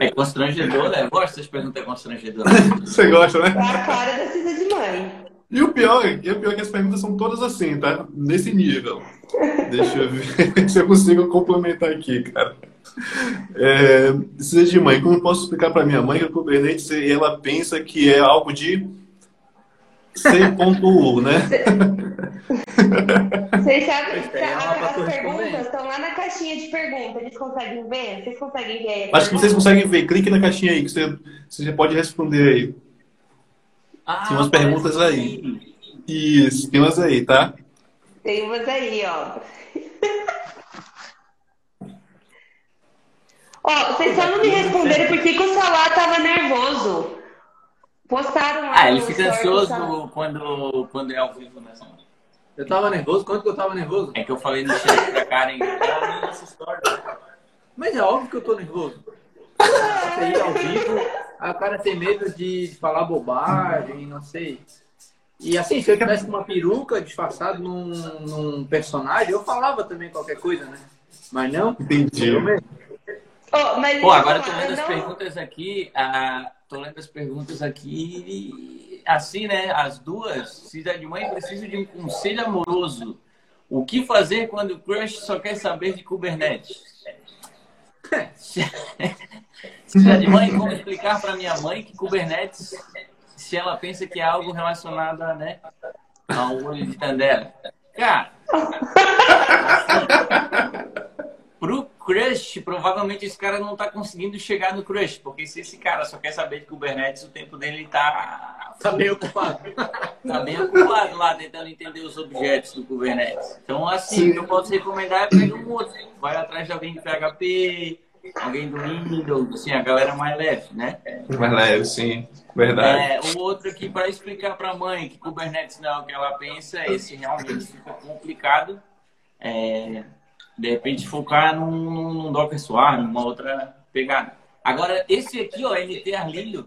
É. É constrangedor, né? Eu gosto dessas perguntas constrangedoras. Você gosta, né? É a cara da Cisa de mãe. E o pior, e o pior é que as perguntas são todas assim, tá? Nesse nível. Deixa eu ver *laughs* se eu consigo complementar aqui, cara. É, Cisa de mãe, como eu posso explicar para minha mãe que o Kubernetes ela pensa que é algo de C.U, né? Vocês sabem uma as perguntas estão lá na caixinha de perguntas. Eles conseguem ver? Vocês conseguem ver? Acho que vocês conseguem ver. Clique na caixinha aí que você, você já pode responder aí. Ah, Tem umas perguntas aí. que- Isso, tem umas aí, tá? Tem umas aí, ó. Ó, vocês só não me responderam por que o Salah tava nervoso. Postaram lá Ah, ele fica ansioso quando, quando é ao vivo, né? Samuel? Eu tava nervoso? Quanto que eu tava nervoso? É que eu falei no chat pra Karen. *laughs* "Ah, não, essa história." Mas é óbvio que eu tô nervoso. Você ir ao vivo, aí o cara tem medo de falar bobagem, não sei. E assim, se eu tivesse com uma peruca disfarçado num, num personagem, eu falava também qualquer coisa, né? Mas não. Entendi. Eu mesmo. Ó, mas Pô, agora eu tô lendo eu as não- perguntas aqui. Ah, tô lendo as perguntas aqui. Assim, né? As duas. Se é de mãe, preciso de um conselho amoroso. O que fazer quando o crush só quer saber de Kubernetes? *laughs* Se é de mãe, como explicar para minha mãe que Kubernetes, se ela pensa que é algo relacionado a, né, ao olho de Tandera? Cara, *laughs* *laughs* pro crush, provavelmente esse cara não tá conseguindo chegar no crush, porque se esse cara só quer saber de Kubernetes, o tempo dele tá, Tá bem ocupado. *laughs* tá bem ocupado lá tentando entender os objetos do Kubernetes. Então, assim, Sim. o que eu posso recomendar é pegar um outro. Vai atrás de alguém de PHP, alguém do Windows, assim, a galera mais leve, né? Mais leve, sim. Verdade. É, o outro aqui, para explicar para a mãe que Kubernetes não é o que ela pensa, esse realmente fica complicado. É, de repente, focar num, num, num Docker Swarm, numa outra pegada. Agora, esse aqui, ó, NT Arlilho,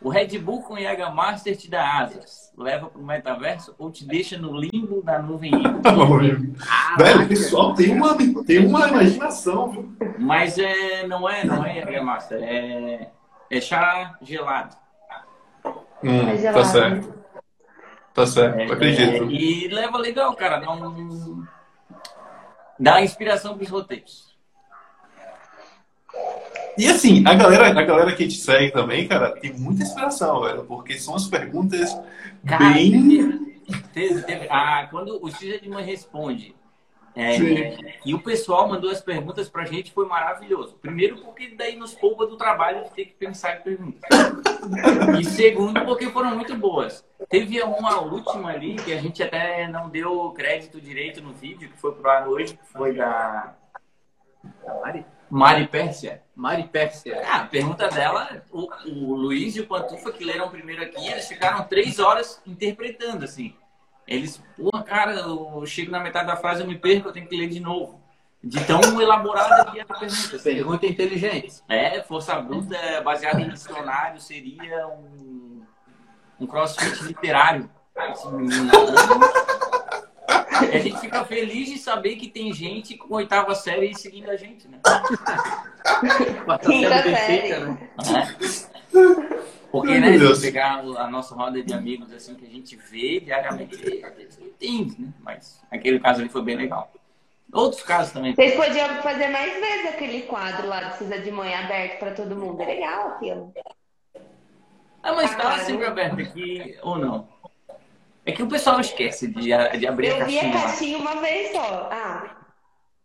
o Red Bull com Yaga Master te dá asas, leva para o metaverso ou te deixa no limbo da nuvem híbrida. *laughs* Velho, o pessoal tem uma, tem uma imaginação, viu? Mas é, não é, não é Yaga Master, é, é chá gelado. Hum, É tá gelado. certo. Tá certo, É, acredito. é, e leva legal, cara. Dá um. Dá inspiração pros roteiros. E assim, a galera, a galera que te segue também, cara, tem muita inspiração, velho, porque são as perguntas Cara, bem. teve, teve- ah, quando o X de mãe responde, É, e o pessoal mandou as perguntas pra gente, foi maravilhoso. Primeiro, porque daí nos poupa do trabalho de ter que pensar em perguntas. *laughs* E segundo, porque foram muito boas. Teve uma última ali que a gente até não deu crédito direito no vídeo, que foi pro ar hoje, que foi da. Mari? Mari Pérsia. Mari Pérsia. Ah, a pergunta dela, o, o Luiz e o Pantufa, que leram primeiro aqui, eles ficaram três horas interpretando, assim. Eles, pô, cara, eu chego na metade da frase, eu me perco, eu tenho que ler de novo. De tão elaborada que é a pergunta. Assim. Pergunta inteligente. É, força bruta baseada em dicionário seria um, um crossfit literário. Assim, a gente fica feliz de saber que tem gente com oitava série seguindo a gente, né? Quinta série. né? É. Porque, né, se pegar a nossa roda de amigos, assim, que a gente vê diariamente, vezes não entende, né? Mas aquele caso ali foi bem legal. Outros casos também. Vocês podiam fazer mais vezes aquele quadro lá do Precisa de Mãe aberto pra todo mundo. É legal aquilo. Ah, mas tá sempre aberto aqui, ou não? É que o pessoal esquece de, de abrir a Eu vi a caixinha lá. caixinha uma vez só. Ah,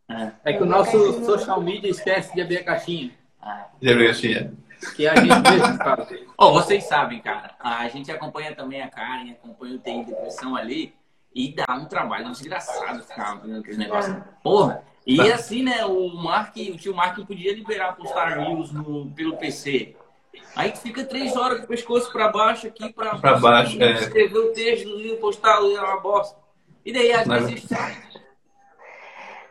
É, É que o nosso social media esquece de abrir a caixinha. é. Já vi assim, Que é a gente mesmo faz. Ó, vocês sabem, cara, a gente acompanha também a Karen, acompanha o TI Depressão ali, e dá um trabalho desgraçado ficar vendo aquele negócio. Porra! E assim, né, o Mark, o tio Mark podia liberar postar news no, pelo PC. Aí tu fica três horas com o pescoço pra baixo aqui, pra, Pra baixo, é. escrever o texto, postar, é uma bosta. E daí às Mas- vezes sai.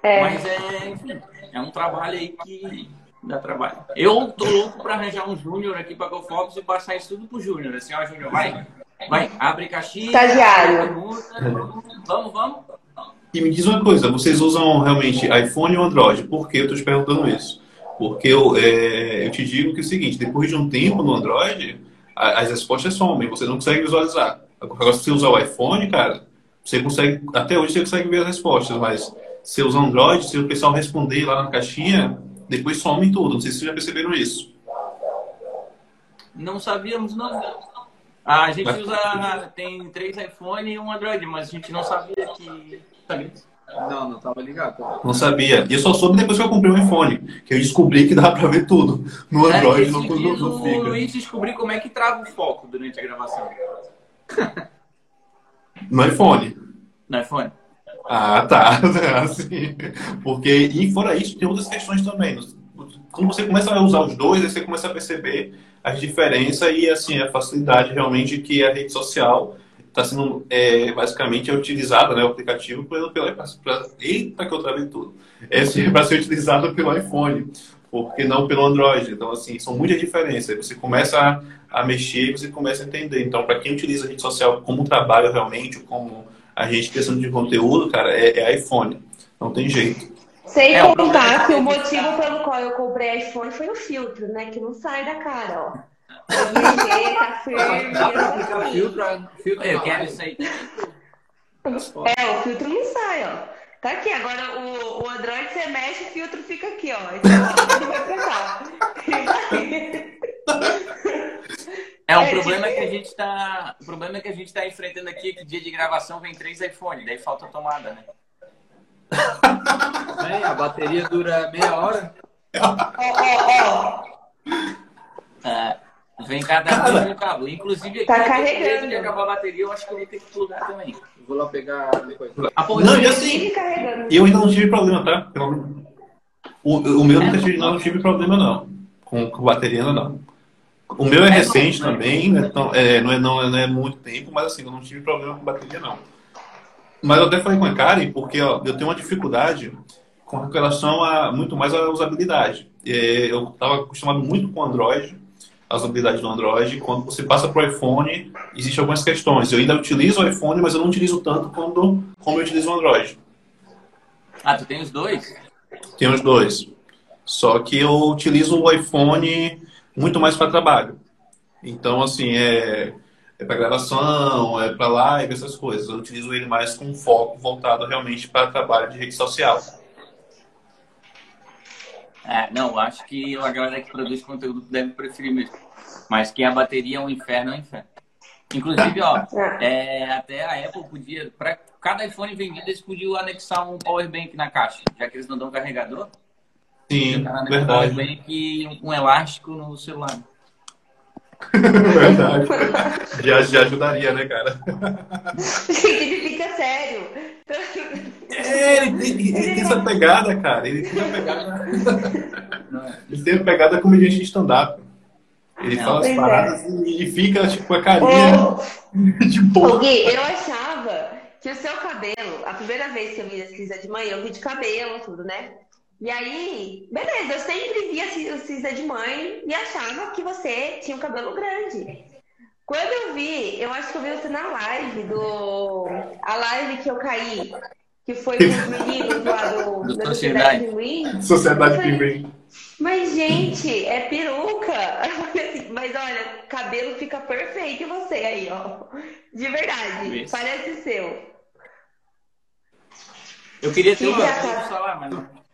é. Mas é, enfim, é um trabalho aí que dá trabalho. Eu tô louco pra arranjar um Júnior aqui pra GoFox e passar isso tudo pro Júnior. Assim, ó, Júnior, vai, vai, abre caixinha. Estagiário. pergunta, Vamos, vamos. E me diz uma coisa, vocês usam realmente iPhone ou Android? Por que eu estou te perguntando isso? Porque eu, é, eu te digo que é o seguinte, depois de um tempo no Android, a- as respostas somem, você não consegue visualizar. Agora, se você usar o iPhone, cara, você consegue, até hoje você consegue ver as respostas, mas se usar Android, se o pessoal responder lá na caixinha, depois some tudo. Não sei se vocês já perceberam isso. Não sabíamos, não. A gente Mas- usa, tem três iPhone e um Android, mas a gente não sabia que... Sabia? Não, não tava ligado. Não sabia. E eu só soube depois que eu comprei um iPhone, que eu descobri que dá pra ver tudo. No É, Android não, não, dias não o fica. Luiz descobriu como é que trava o foco durante a gravação. No iPhone. No iPhone. Ah, tá. *laughs* Assim, porque, e fora isso, tem outras questões também. Quando você começa a usar os dois, aí você começa a perceber as diferenças e, assim, a facilidade realmente que a rede social está sendo, é, basicamente, é utilizada, né, o aplicativo, pelo, pelo, pra, eita, que eu travei tudo. É *laughs* para ser utilizado pelo iPhone, porque não pelo Android. Então, assim, são muitas diferenças. Você começa a, a mexer você começa a entender. Então, para quem utiliza a rede social como trabalho realmente, como a gente questão de conteúdo, cara, é, é iPhone. Não tem jeito. Sem É, o problema é contar que que o a gente motivo tá- pelo qual eu comprei iPhone foi o filtro, né? Que não sai da cara, ó. Tá firme. Dá pra eu aplicar assim. filtro, filtro Eu quero isso aí. É, o filtro não sai, ó. Tá aqui, agora o, o Android você mexe, o filtro fica aqui, ó. Então, ó, vai pra *laughs* cá. *laughs* *laughs* É, o É, problema é tipo- que a gente tá. O problema é que a gente tá enfrentando aqui que dia de gravação vem três iPhone, daí falta a tomada, né? *laughs* Bem, a bateria dura meia hora. Ó, ó, ó. É, vem cada um com um cabo. Inclusive aqui, Tá carregando. de acabar a bateria, eu acho que eu vou ter que plugar também. Vou lá pegar depois. Ah, Não, e eu- assim, Fique carregando. eu ainda não tive problema, tá? O, o meu nunca tive, não tive problema, não. Com, com bateria, ainda não. O meu é É recente né? também, né? Então, é, não, é, não, é, não é muito tempo, mas assim, eu não tive problema com bateria, não. Mas eu até falei com a Karen, porque ó, eu tenho uma dificuldade com relação a muito mais a usabilidade. É, eu estava acostumado muito com Android, a usabilidade do Android. Quando você passa para o iPhone, existem algumas questões. Eu ainda utilizo o iPhone, mas eu não utilizo tanto quando, como eu utilizo o Android. Ah, tu tem os dois? Tem os dois. Só que eu utilizo o iPhone muito mais para trabalho. Então, assim, é, é para gravação, é para live, essas coisas. Eu utilizo ele mais com foco voltado realmente para trabalho de rede social. É, não, acho que a galera que produz conteúdo deve preferir mesmo. Mas que a bateria é um inferno, é um inferno. Inclusive, ó, *laughs* é, até a Apple podia, para cada iPhone vendido, eles podiam anexar um power bank na caixa, já que eles não dão carregador. Sim, verdade. power bank e um, elástico no celular. *laughs* verdade. Já, já ajudaria, né, cara? Ele fica sério. É, ele tem, ele tem essa pegada, cara. Ele tem a pegada. Ele tem a pegada comediante de stand-up. Ele Não. fala as é. paradas e, e fica, tipo, a carinha *laughs* de Ô, boa. Gui, eu achava que o seu cabelo, a primeira vez que eu vi a Cisa de mãe, eu vi de cabelo, tudo, né? E aí, beleza, eu sempre via a Cisa de mãe e achava que você tinha um cabelo grande. Quando eu vi, eu acho que eu vi você na live do. A live que eu caí, que foi com os *laughs* meninos lá do, Do da Sociedade. Pinguim. Sociedade Pinguim. Mas, gente, é peruca. *laughs* Assim, Mas olha, cabelo fica perfeito em você aí, ó. De verdade. Isso. Parece seu. Eu queria ter Que uma um salário, mas não.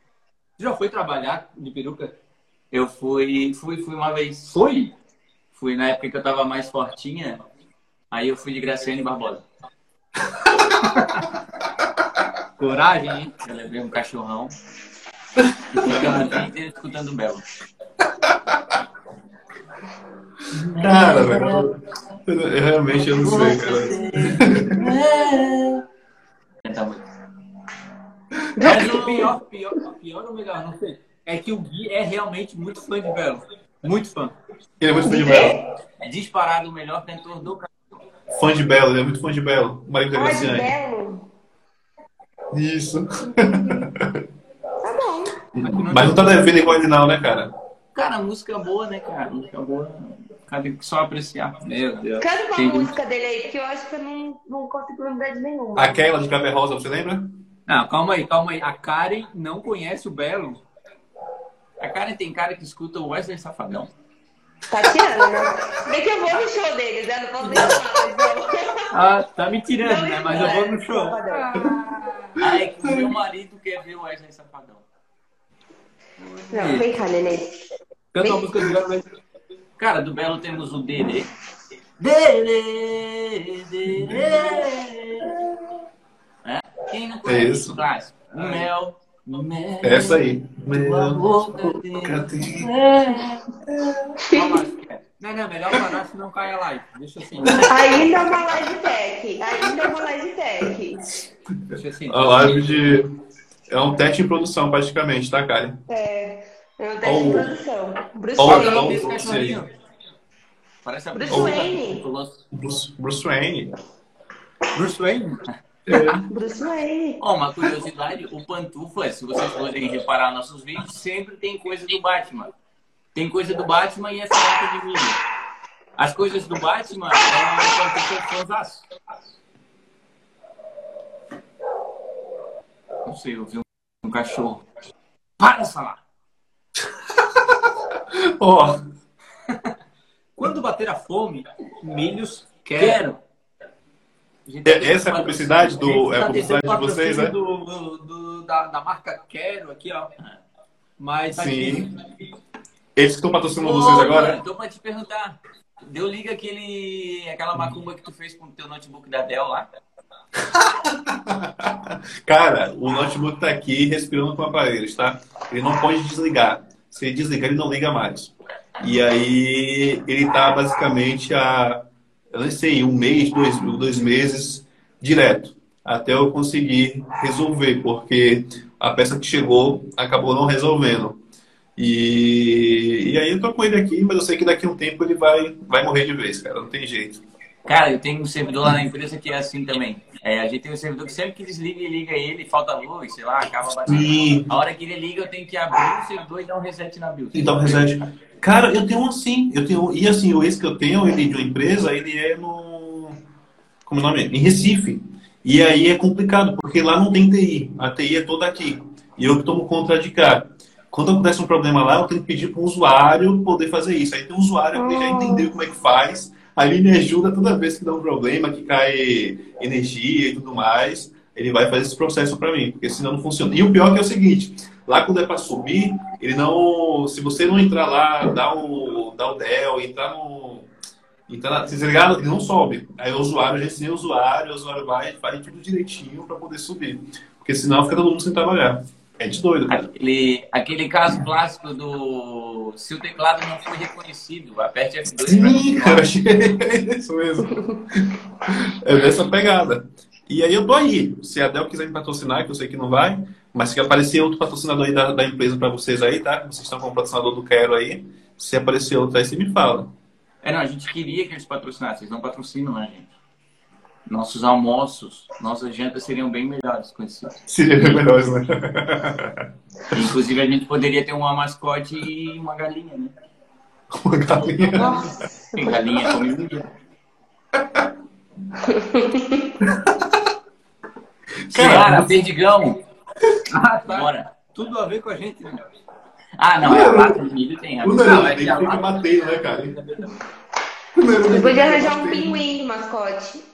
Já foi trabalhar de peruca? Eu fui, fui, fui uma vez. Foi? Fui na época que eu tava mais fortinha. Aí eu fui de Graciane Barbosa. *laughs* Coragem, hein? Eu levei um cachorrão. E ficamos o dia inteiro escutando Belo. Cara, velho. Eu, eu realmente eu não sei, cara. Muito. Mas o pior, pior, pior ou melhor, não sei. É que o Gui é realmente muito fã de Belo. Muito fã. Ele é muito fã de Belo. É disparado o melhor cantor do Brasil. Fã de Belo, ele é muito fã de Belo. O marido da de Graciane. belo. Isso. Tá bom. Mas não tá devendo igual ele não, né, cara? Cara, música boa, né, cara? Música boa. Cabe só apreciar. Meu Deus. Canta uma Tem- música dele aí, porque eu acho que eu não, não consigo lembrar de nenhuma. Aquela de Cabelo Rosa, você lembra? Não, calma aí, calma aí. A Karen não conhece o Belo. A cara tem cara que escuta o Wesley Safadão. Tá tirando, né? Bem que eu vou no show deles, né? Não posso nem falar. Ah, tá me tirando, Não né? Mas eu vou no show. Ah, é que o meu marido quer ver o Wesley Safadão. Não, vem cá, neném. Canta uma música do Belo. mas- Cara, do Belo temos o Dede. Dede, Dede. É? Quem não conhece É isso. o clássico? Mel. Mel. Essa aí. Tua boca tem- é? Não, não, melhor parar se não cai a live. Deixa assim. Ainda é uma live tech. Ainda é uma live tech. Deixa assim. A live de. É um teste em produção, praticamente, tá, Karen? É. Eu teste Oh. de produção. Bruce Oh, Wayne. Esse cachorrinho. Parece a Bruce Wayne. Bruce Wayne. Bruce Wayne. Bruce Wayne. Ó, uma curiosidade, o Pantufa, se vocês forem reparar nossos vídeos, sempre tem coisa do Batman. Tem coisa do Batman e essa lata de milho. As coisas do Batman é o Pantufa fãzaço. Não sei, eu vi um, um cachorro. Para, Salah! *laughs* Ó, Quando bater a fome, milhos quero. Quero! É- essa é a publicidade do- é a tá publicidade de vocês, né? do- do- da, da marca Quero aqui, ó. Mas tá Sim. difícil. eles estão patrocinando vocês agora? Tô pra te perguntar. Deu liga aquele, aquela macumba que tu fez com o teu notebook da Dell lá? *laughs* Cara, o notebook tá aqui respirando com aparelhos, tá? Ele não pode desligar. Se ele desligar, ele não liga mais. E aí, ele tá basicamente há, eu não sei, um mês, dois, dois meses direto. Até eu conseguir resolver, porque a peça que chegou acabou não resolvendo. E, e aí eu tô com ele aqui, mas eu sei que daqui a um tempo ele vai, vai morrer de vez, cara. Não tem jeito. Cara, eu tenho um servidor lá na empresa que é assim também. É, a gente tem um servidor que sempre que desliga e liga ele, falta luz, sei lá, acaba batendo. Sim. A hora que ele liga, eu teno que abrir o servidor e dar um reset na BIOS. Então, reset. Cara, eu tenho um assim. Eu tenho, e assim, o ex que eu tenho, ele de uma empresa, ele é no. Como é o nome? Em Recife. E aí é complicado, porque lá não tem TI. A TI é toda aqui. E eu que tomo conta de cá. Quando acontece um problema lá, eu tenho que pedir para o usuário poder fazer isso. Aí tem um usuário que já entendeu como é que faz. Aí ele me ajuda toda vez que dá um problema, que cai energia e tudo mais. Ele vai fazer esse processo para mim, porque senão não funciona. E o pior é o seguinte, lá quando é para subir, ele não, se você não entrar lá, dar o, dar o del, entrar no Então, vocês ligaram? Ele não sobe. Aí o usuário, a gente tem o usuário, o usuário vai e faz tudo direitinho para poder subir. Porque senão fica todo mundo sem trabalhar. É de doido, cara. Aquele, aquele caso clássico do. Se o teclado não foi reconhecido, aperte F2. Sim, cara, achei *laughs* isso mesmo. É dessa pegada. E aí eu tô aí. Se a Dell quiser me patrocinar, que eu sei que não vai, mas se aparecer outro patrocinador aí da, da empresa para vocês aí, tá? Vocês estão com o patrocinador do Quero aí. Se aparecer outro aí, você me fala. É, não, a gente queria que eles patrocinassem, eles não patrocinam a gente. Nossos almoços, nossas jantas seriam bem melhores com esse. Seriam bem melhores, né? *laughs* Inclusive, a gente poderia ter uma mascote e uma galinha, né? *laughs* Uma galinha. Tem galinha come. *laughs* Cara, Perdigão. Ah, tá. Bora. Tudo a ver com a gente, né? Ah, não, é a lata de milho tem. A O não, Danilo é tem que a lata... matei, né, cara? Você podia arranjar um pinguim de mascote.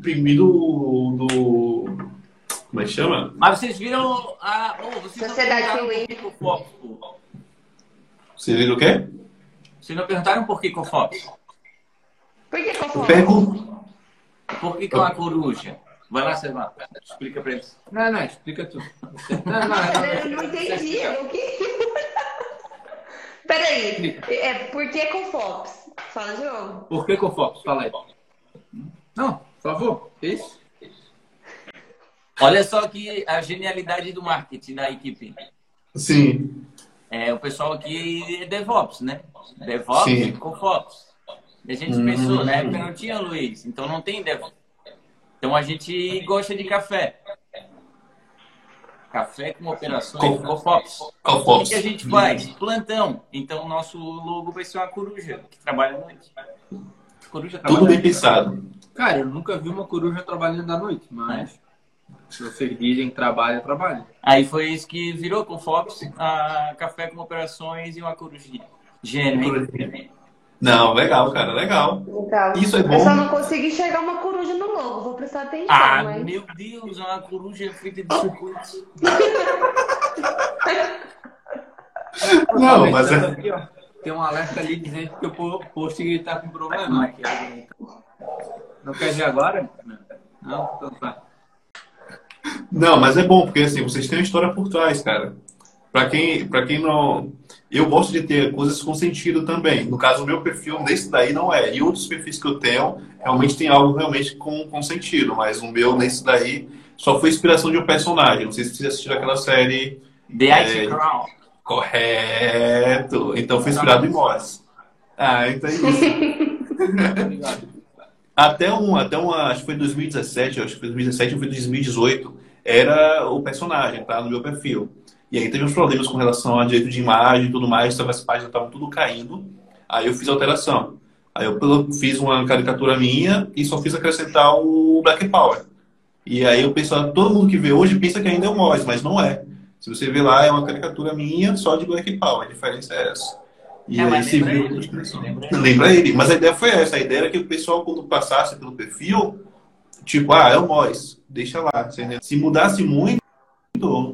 Pinguim do, do. Como é que chama? Mas vocês viram a. Oh, vocês Sociedade Pinguim. que que o o quê? Vocês não perguntaram por que que o Fox? Por que falo? pergunto. Por que que é uma coruja? Vai lá, Servan. Explica pra eles. Não, não, explica tu. Não, não, não. Eu não entendi. O que? *laughs* Peraí. É, por que com Fox? Fala de novo. Por que com Fox? Fala aí. Não, por favor. Isso. Olha só que a genialidade do marketing da equipe. Sim. É, o pessoal aqui é DevOps, né? DevOps Sim. com Fox. E a gente Hum. pensou, na época não tinha Luiz, então não tem DevOps. Então a gente gosta de café. Café com operações. Com O que, a gente faz? Plantão. Então o nosso logo vai ser uma coruja que trabalha à noite. Coruja trabalha Tudo bem pensado. Cara, eu nunca vi uma coruja trabalhando à noite, mas se vocês dizem trabalho, trabalho. Aí foi isso que virou com Fox, a café com operações e uma corujinha. Gênio? Não, legal, cara, legal. Legal. Isso é Eu só bom. não consigo enxergar uma coruja no logo. Vou prestar atenção, Ah, mas... meu Deus, uma coruja feita de circuitos. *laughs* Não, mas é. Aqui, ó, tem um alerta ali dizendo que o po- post está com problema. Aqui. Não quer ver agora? Não? Então tá. Não, mas é bom, porque assim, vocês têm uma história por trás, cara. Pra quem, pra quem não. Eu gosto de ter coisas com sentido também. No caso, o meu perfil nesse daí não é. E outros perfis que eu tenho, realmente tem algo realmente com, com sentido. Mas o meu nesse daí só foi inspiração de um personagem. Não sei se vocês assistiram aquela série The Ice É. Crown. Correto. Então foi inspirado em Moss. Ah, então é isso. *laughs* até um, até uma, acho que foi em 2017, acho que foi 2017 ou foi 2018, era o personagem, tá? No meu perfil. E aí teve uns problemas com relação a direito de imagem e tudo mais, então as páginas estavam tudo caindo. Aí eu fiz alteração. Aí eu fiz uma caricatura minha e só fiz acrescentar o Black Power. E aí o pessoal, todo mundo que vê hoje pensa que ainda é o Moz, mas não é. Se você ver lá, é uma caricatura minha só de Black Power. A diferença é essa. E É, aí se lembra viu. ele, lembra ele. Lembra ele. Mas a ideia foi essa. A ideia era que o pessoal, quando passasse pelo perfil, tipo, ah, é o Moz, deixa lá. Se mudasse muito,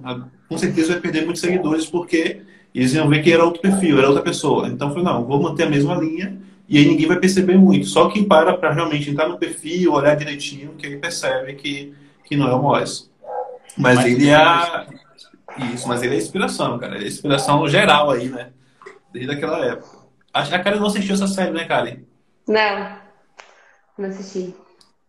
a- com certeza vai perder muitos seguidores, porque eles iam ver que era outro perfil, era outra pessoa. Então foi, não, vou manter a mesma linha e aí ninguém vai perceber muito. Só quem para para realmente entrar no perfil, olhar direitinho, que ele percebe que, que não é o Moz. Mas, Mas ele é a... Isso, mas ele é a inspiração, cara. Ele é a inspiração geral aí, né? Desde aquela época. Acho que a Karen não assistiu essa série, né, Karen? Não. Não assisti.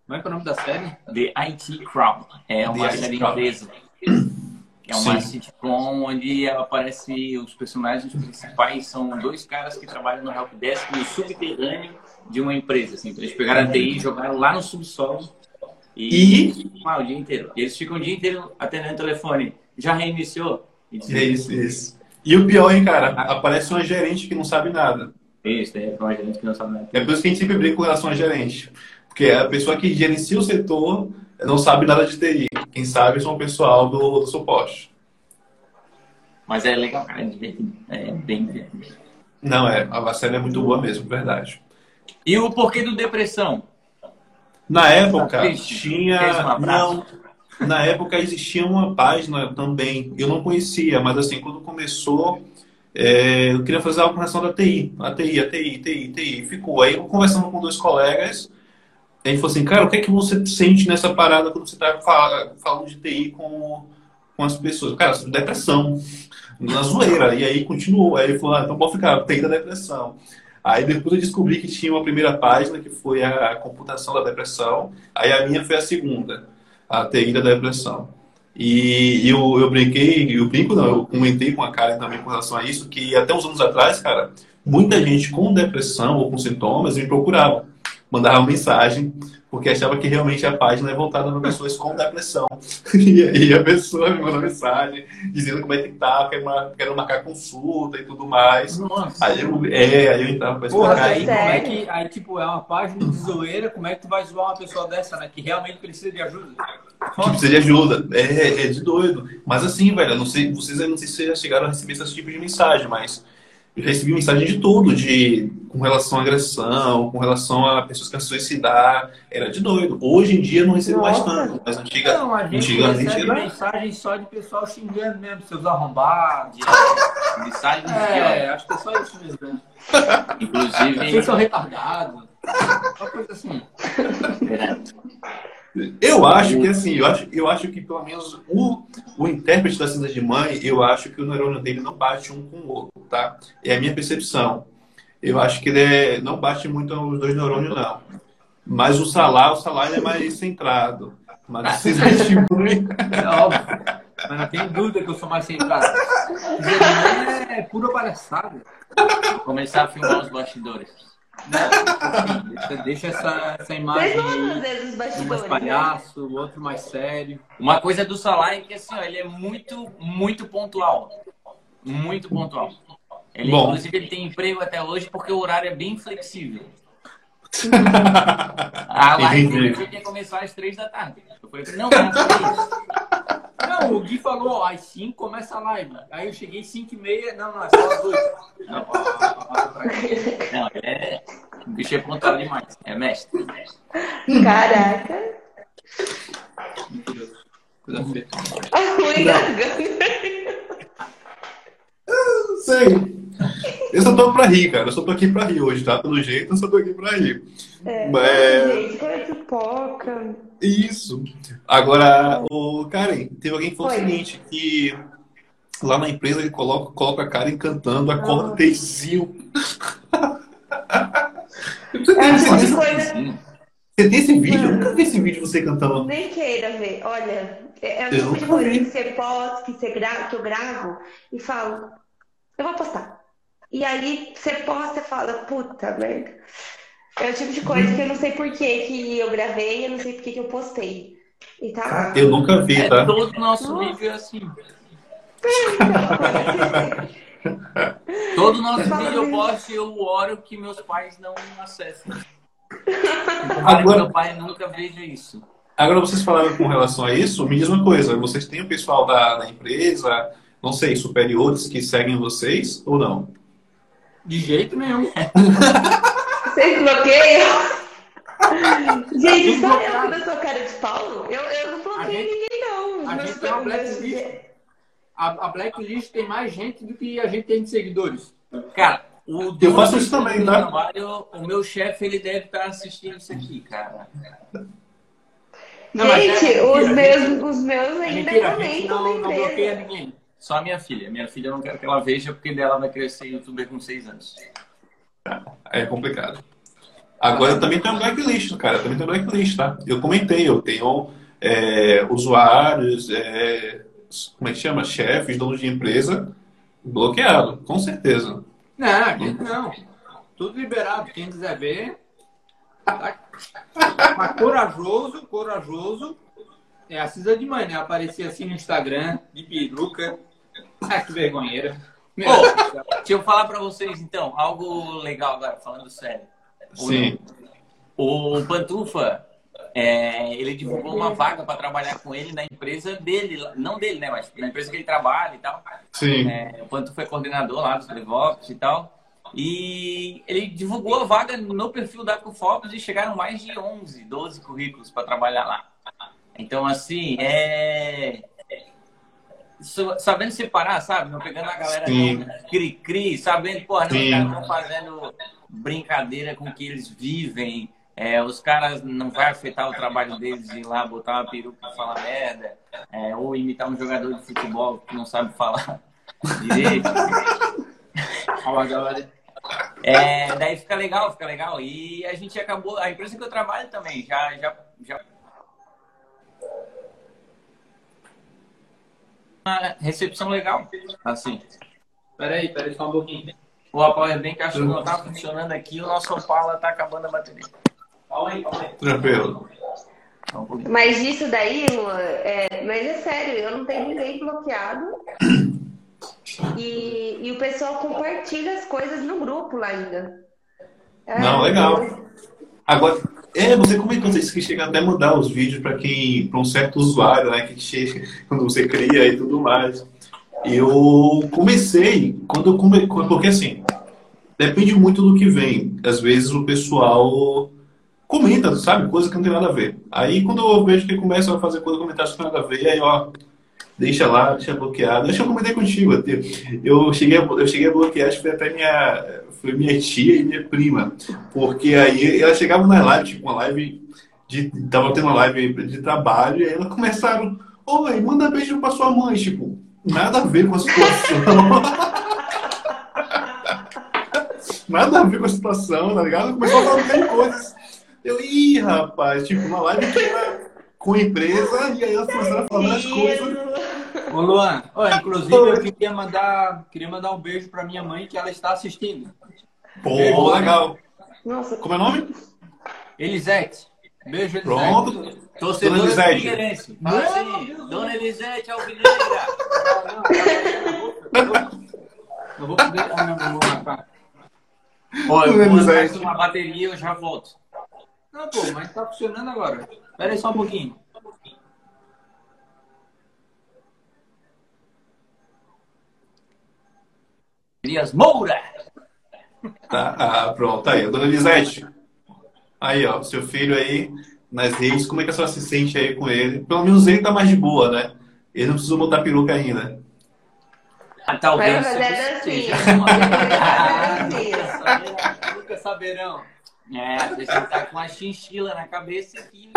Como é que é o nome da série? The IT Crown. É uma The série inglesa. *clears throat* É uma Sim. sitcom onde aparece os personagens principais são dois caras que trabalham no helpdesk no subterrâneo de uma empresa. Assim. Então, eles pegaram a TI e jogaram lá no subsolo e, ficam lá o dia inteiro. E eles ficam o dia inteiro atendendo o telefone. Já reiniciou? E dizem, É isso, isso. E o pior, hein, cara? Aparece uma gerente que não sabe nada. Isso, é uma gente que não sabe nada. É por isso que a gente sempre brinca com relação a gerente. Porque a pessoa que gerencia o setor não sabe nada de TI. Quem sabe são o pessoal do, do suporte. Mas é legal, cara. É divertido. É bem divertido. Não, é. A série é muito boa mesmo, verdade. E o porquê do depressão? Na época, Triste. tinha. Um? Não, na época existia uma página também. Eu não conhecia, mas assim, quando começou, é, eu queria fazer algo com relação da TI, a TI, a TI, TI, TI. Ficou. Aí eu conversando com dois colegas, a gente falou assim, cara, o que é que você sente nessa parada quando você está falando de TI com, com as pessoas? Cara, depressão, na zoeira. E aí continuou. Aí ele falou, ah, então pode ficar, TI da depressão. Aí depois eu descobri que tinha uma primeira página que foi a computação da depressão. Aí a minha foi a segunda, a TI da depressão. E eu, eu brinquei, eu brinco não, eu comentei com a Karen também com relação a isso, que até uns anos atrás, cara, muita gente com depressão ou com sintomas me procurava mandava mensagem, porque achava que realmente a página é voltada para pessoas com depressão. *laughs* E aí a pessoa me mandou mensagem dizendo como é que tá, quero, quero marcar consulta e tudo mais. Nossa. Aí eu, é, aí eu entrava para explicar. aí, como é que, aí, tipo, é uma página de zoeira, como é que tu vai zoar uma pessoa dessa, né? Que realmente precisa de ajuda? Que precisa de ajuda. É, é de doido. Mas assim, velho, eu não sei, vocês não sei se já chegaram a receber esse tipo de mensagem, mas recebi mensagem de tudo, de com relação à agressão, com relação a pessoas que querem suicidar. Era de doido. Hoje em dia não recebo mais tanto, mas antiga, não, a gente antigamente recebe era... mensagem só de pessoal xingando mesmo, seus arrombados. *laughs* mensagem de É, acho que é só isso mesmo. Né? Inclusive. Vocês são retardados. Uma coisa assim. Eu acho que assim, eu acho, eu acho que pelo menos o, o intérprete da cinza de mãe, eu acho que o neurônio dele não bate um com o outro, tá? É a minha percepção. Eu acho que ele é, não bate muito os dois neurônios, não. Mas o salar, o salar é mais centrado. Mas a cinza de mãe. É óbvio. Mas não tem dúvida que eu sou mais centrado. É pura palhaçada. Vou começar a filmar os bastidores. Deixa, deixa essa, essa imagem. Vezes, um mais palhaço, o outro mais sério. Uma coisa do Salah é que assim, ó, ele é muito, muito pontual. Muito pontual. Ele, Bom. inclusive, ele tem emprego até hoje porque o horário é bem flexível. a live dele ia começar às três da tarde. Eu falei, não, não, não, não, o Gui falou, às 5 começa a live. Aí eu cheguei às 5 e meia, não, não, é só às 8. Não, não, é. O bicho é pontual demais. É mestre. Caraca. Coisa feia. Sei. Eu só tô pra rir, cara. Eu só tô aqui pra rir hoje, tá? Pelo jeito, eu só tô aqui pra rir. É, Mas... gente, come pipoca. Isso. Agora, o Karen, teve alguém que falou Oi. o seguinte, que lá na empresa ele coloca, coloca a Karen cantando a ah. cortezinho. *laughs* Você tem, é esse, coisa... você tem esse vídeo? Eu nunca vi esse vídeo você cantando. Nem queira ver. Olha, é, é o tipo de coisa que você posta, que, você gra... que eu gravo e falo, eu vou postar. E aí você posta e fala, puta merda. É o tipo de coisa que eu não sei por que, que eu gravei, eu não sei por que, que eu postei. E tá lá. Eu nunca vi, tá? É, todo nosso Nossa. vídeo é assim. todo nosso vídeo eu posto e eu oro que meus pais não acessem. *laughs* Agora, meu pai nunca veja isso. Agora vocês falaram com relação a isso, me diz uma coisa, vocês têm o pessoal da, da empresa, não sei, superiores que seguem vocês ou não? De jeito nenhum. *laughs* Vocês bloqueiam? Gente, só eu que sou cara de Paulo? Eu, eu não bloqueio gente, ninguém, não. A gente tem uma blacklist. A, a blacklist tem mais gente do que a gente tem de seguidores. Cara, o eu faço isso também, tá? Trabalho, o meu chefe, ele deve estar assistindo isso aqui, cara. Não, gente, é, os, meus, os meus ainda mentira, comentam não, não bloqueia ninguém. Só a minha filha. Minha filha eu não quero que ela veja porque dela vai crescer youtuber com seis anos. É complicado. Agora eu também tenho blacklist, cara. Eu também tenho blacklist, tá? Eu comentei, eu tenho é, usuários, é, como é que chama? Chefes, donos de empresa, bloqueado, com certeza. Não, não. Tudo liberado. Quem quiser ver. Tá. Mas corajoso, corajoso. É a Cisa de mãe, né? Aparecia assim no Instagram, de peruca. Ah, que vergonheira. Oh, deixa eu falar para vocês, então, algo legal agora, falando sério. Sim. O, Pantufa, é, ele divulgou uma vaga para trabalhar com ele na empresa dele, não dele, né, mas na empresa que ele trabalha e tal. Sim. É, o Pantufa é coordenador lá do DevOps e tal. E ele divulgou a vaga no perfil da Cofobos e chegaram mais de 11, 12 currículos para trabalhar lá. Então, assim, é sabendo separar, sabe? Não pegando a galera cri-cri, sabendo, porra, não, os caras estão fazendo brincadeira com que eles vivem. É, os caras não vai afetar o trabalho deles ir lá botar uma peruca pra falar merda, é, ou imitar um jogador de futebol que não sabe falar *laughs* direito. *laughs* é, daí fica legal, fica legal. E a gente acabou, a empresa que eu trabalho também já, já, já uma recepção legal, assim. Peraí, peraí só um pouquinho. O Powerbank acho que não tá funcionando aqui, o nosso Opala tá acabando a bateria. Calma aí, calma aí. Tranquilo. Mas isso daí, é, mas é sério, eu não tenho ninguém bloqueado. E, e o pessoal compartilha as coisas no grupo lá ainda. É, não, legal. Agora, é, você comentou isso que chega até mandar os vídeos para quem, para um certo usuário, né, que chega *laughs* quando você cria e tudo mais. Eu comecei quando eu comecei, porque assim, depende muito do que vem. Às vezes o pessoal comenta, sabe? Coisa que não tem nada a ver. Aí quando eu vejo que começa a fazer coisa comentar que não tem nada a ver, aí ó, deixa lá, deixa bloqueado. Deixa eu comentei contigo. Eu cheguei, a, eu cheguei a bloquear, acho que foi até minha, foi minha tia e minha prima. Porque aí ela chegava na live, tipo, uma live de. Tava tendo uma live de trabalho, e aí elas começaram, oi, manda beijo pra sua mãe, tipo, nada a ver com a situação. *laughs* nada a ver com a situação, tá ligado? Começou a falar coisas eu, ih, rapaz, tipo, uma live que era com empresa e aí elas começaram a falar as coisas. Ô Luan, ó, inclusive eu queria mandar, queria mandar um beijo pra minha mãe que ela está assistindo. Pô, beijo, legal. Nossa. Como é o nome? Elisete. Beijo, Elisete. Pronto. Torcedora Dona Elisete. Fala assim, Dona Elisete Alvinegra. Não, não, não, não vou poder... Ah, não, não vou marcar. Olha, eu vou mais uma bateria eu já volto. Não, pô, mas tá funcionando agora. Espera aí só um pouquinho. Elias Moura! Tá, ah, pronto, aí. Dona Elisete, aí, ó, seu filho aí nas redes, como é que a senhora se sente aí com ele? Pelo menos ele tá mais de boa, né? Ele não precisa botar peruca ainda. Ah, talvez. Vai fazer dancinha. Nunca saberão. É, às vezes você tá com uma chinchila na cabeça aqui.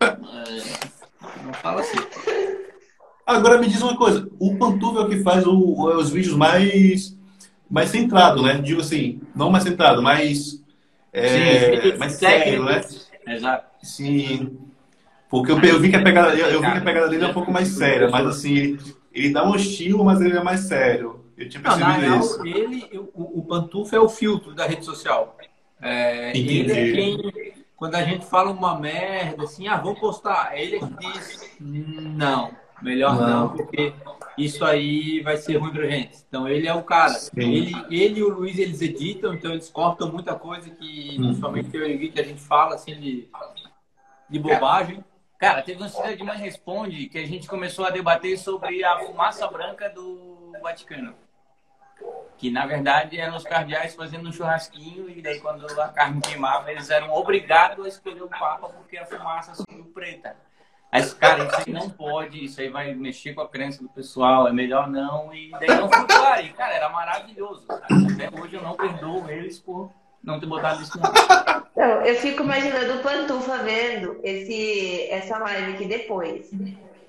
É, não fala assim. Agora me diz uma coisa, o Pantuva é o que faz o, os vídeos mais, mais centrado, né? Digo assim, não mais centrado, mais, é, Sim, mais sério, né? Exato. Sim. Porque eu, eu, vi que a pegada, eu, eu vi que a pegada dele é um pouco mais séria, mas assim, ele dá um estilo, mas ele é mais sério. Eu tinha percebido não, na isso. Ele, o, o Pantufa é o filtro da rede social. É, ele é quem, quando a gente fala uma merda, assim, ah, vamos postar, ele é que diz, não, melhor não. não, porque isso aí vai ser ruim pra gente. Então ele é o cara. Ele, ele e o Luiz, eles editam, então eles cortam muita coisa que, hum. principalmente eu e que a gente fala, assim, de, de bobagem. Cara, teve um Cidade de Mãe Responde que a gente começou a debater sobre a fumaça branca do Vaticano que na verdade eram os cardeais fazendo um churrasquinho e daí quando a carne queimava eles eram obrigados a escolher o papa porque a fumaça subiu preta. Mas, cara, isso aí não pode, isso aí vai mexer com a crença do pessoal, é melhor não. E daí não foi claro. E, cara, era maravilhoso. Até hoje eu não perdoo eles por não ter botado isso no Não, eu fico imaginando o Pantufa vendo esse, essa live aqui depois.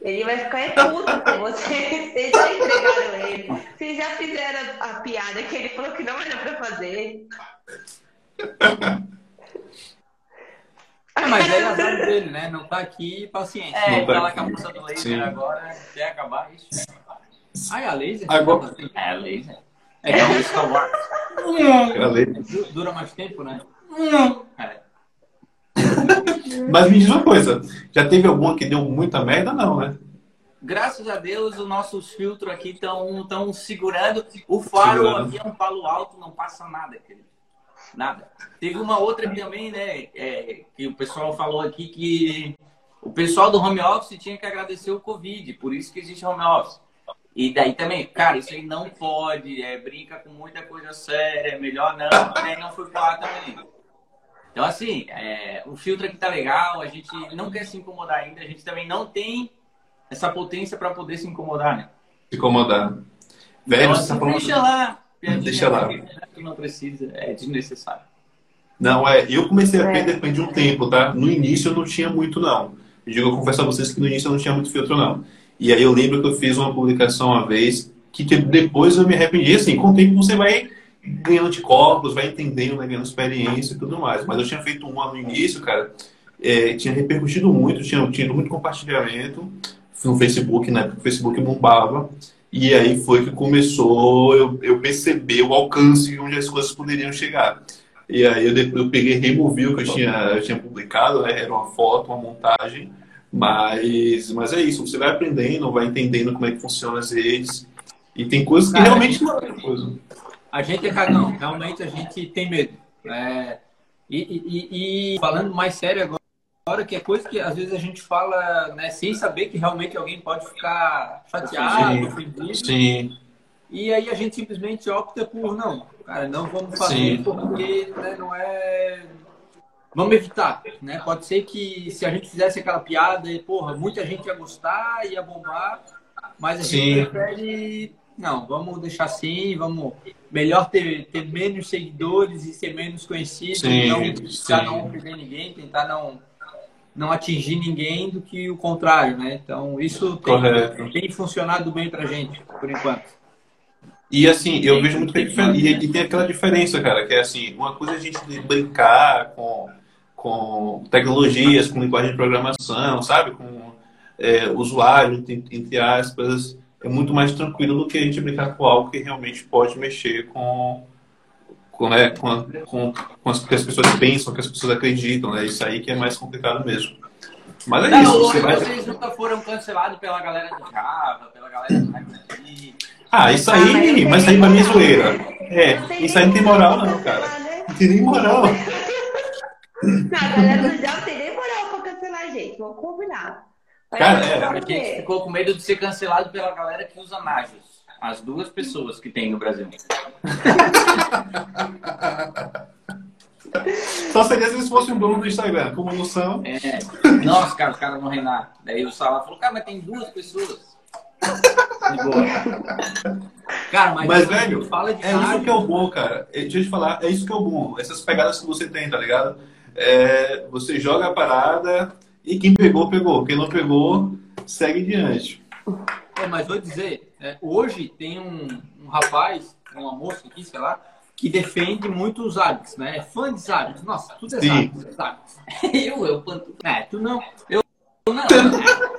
Ele vai ficar é puto com vocês. *laughs* Vocês já entregaram ele. Vocês já fizeram a piada que ele falou que não era pra fazer. É, mas é azar dele, né? Não tá aqui, paciência. É, tá lá com a moça do laser Sim. agora, quer acabar isso. Ah, é a laser? Agora... É a laser. É que é um Star Wars. É Dura mais tempo, né? É. *laughs* Mas me diz uma coisa, já teve alguma que deu muita merda, não, né? Graças a Deus, os nossos filtros aqui estão segurando. O faro segurando. aqui é um palo alto, não passa nada, querido. Nada. Teve uma outra também, né? É, que o pessoal falou aqui que o pessoal do home office tinha que agradecer o Covid, por isso que existe home office. E daí também, cara, isso aí não pode, é, brinca com muita coisa séria, é melhor não, daí não foi falar também. Então, assim, é, o filtro aqui tá legal, a gente não quer se incomodar ainda, a gente também não tem essa potência para poder se incomodar, né? Se incomodar. Velho, então, você assim, tá falando... Deixa lá. Deixa lá. Tu não precisa, é desnecessário. Não, é. Eu comecei a ter depois de um tempo, tá? No início eu não tinha muito, não. Eu digo, eu confesso a vocês que no início eu não tinha muito filtro, não. E aí eu lembro que eu fiz uma publicação uma vez que depois eu me arrependi. Assim, com o tempo você vai ganhando de corpos, vai entendendo, vai ganhando experiência e tudo mais. Mas eu tinha feito uma no início, cara, é, tinha repercutido muito, tinha tido muito compartilhamento no Facebook, né? Porque o Facebook bombava. E aí foi que começou eu, eu perceber o alcance onde as coisas poderiam chegar. E aí eu, eu peguei removi o que eu tinha, eu tinha publicado, né? Era uma foto, uma montagem. Mas, mas é isso, você vai aprendendo, vai entendendo como é que funcionam as redes. E tem coisas que realmente não é coisa. A gente é cagão, realmente a gente tem medo. É, e, e, e, falando mais sério agora, que é coisa que às vezes a gente fala né, sem saber que realmente alguém pode ficar chateado, ofendido. Sim. E aí a gente simplesmente opta por não, cara, não vamos fazer Sim. porque né, não é. Vamos evitar, né? Pode ser que se a gente fizesse aquela piada, porra, muita gente ia gostar, ia bombar, mas a Sim. gente prefere não, vamos deixar assim, vamos melhor ter, ter menos seguidores e ser menos conhecido, sim, não tentar não ofender ninguém, tentar não não atingir ninguém do que o contrário, né? Então isso tem, tem funcionado bem pra gente por enquanto. E assim, eu vejo muito que e, e tem aquela diferença, cara, que é assim, uma coisa é a gente brincar com, com tecnologias, com linguagem de programação, sabe? Com é, usuário, entre aspas, é muito mais tranquilo do que a gente brincar com algo que realmente pode mexer com, com, né, com, com, com as que as pessoas pensam, que as pessoas acreditam, né? Isso aí que é mais complicado mesmo. Mas é não, isso. Você vai... Vocês nunca foram cancelados pela galera do Java, pela galera do Hackney. Ah, isso aí, ah, mas isso aí pra mim é zoeira. É, isso aí não tem moral não, cara. Não tem nem moral. *laughs* Não, a galera do Java tem nem moral pra cancelar a gente, vamos combinar. Cara, é, a gente ficou com medo de ser cancelado pela galera que usa Nagios. As duas pessoas que tem no Brasil. *laughs* Só seria se eles fossem um dono do Instagram, como não são. É. Nossa, cara, os caras vão reinar. Daí o Salah falou, cara, mas tem duas pessoas. De boa. Cara, mas, mas velho, fala de é isso que é o bom, cara. Deixa eu te falar, é isso que é o bom. Essas pegadas que você tem, tá ligado? É, você joga a parada, e quem pegou, pegou. Quem não pegou, segue diante. É, mas vou dizer, é, hoje tem um, um, rapaz, uma moça aqui, sei lá, que defende muito os hábitos, né? É fã de hábitos. Nossa, tudo é hábitos. *laughs* eu, eu planto. É, tu não. Eu não.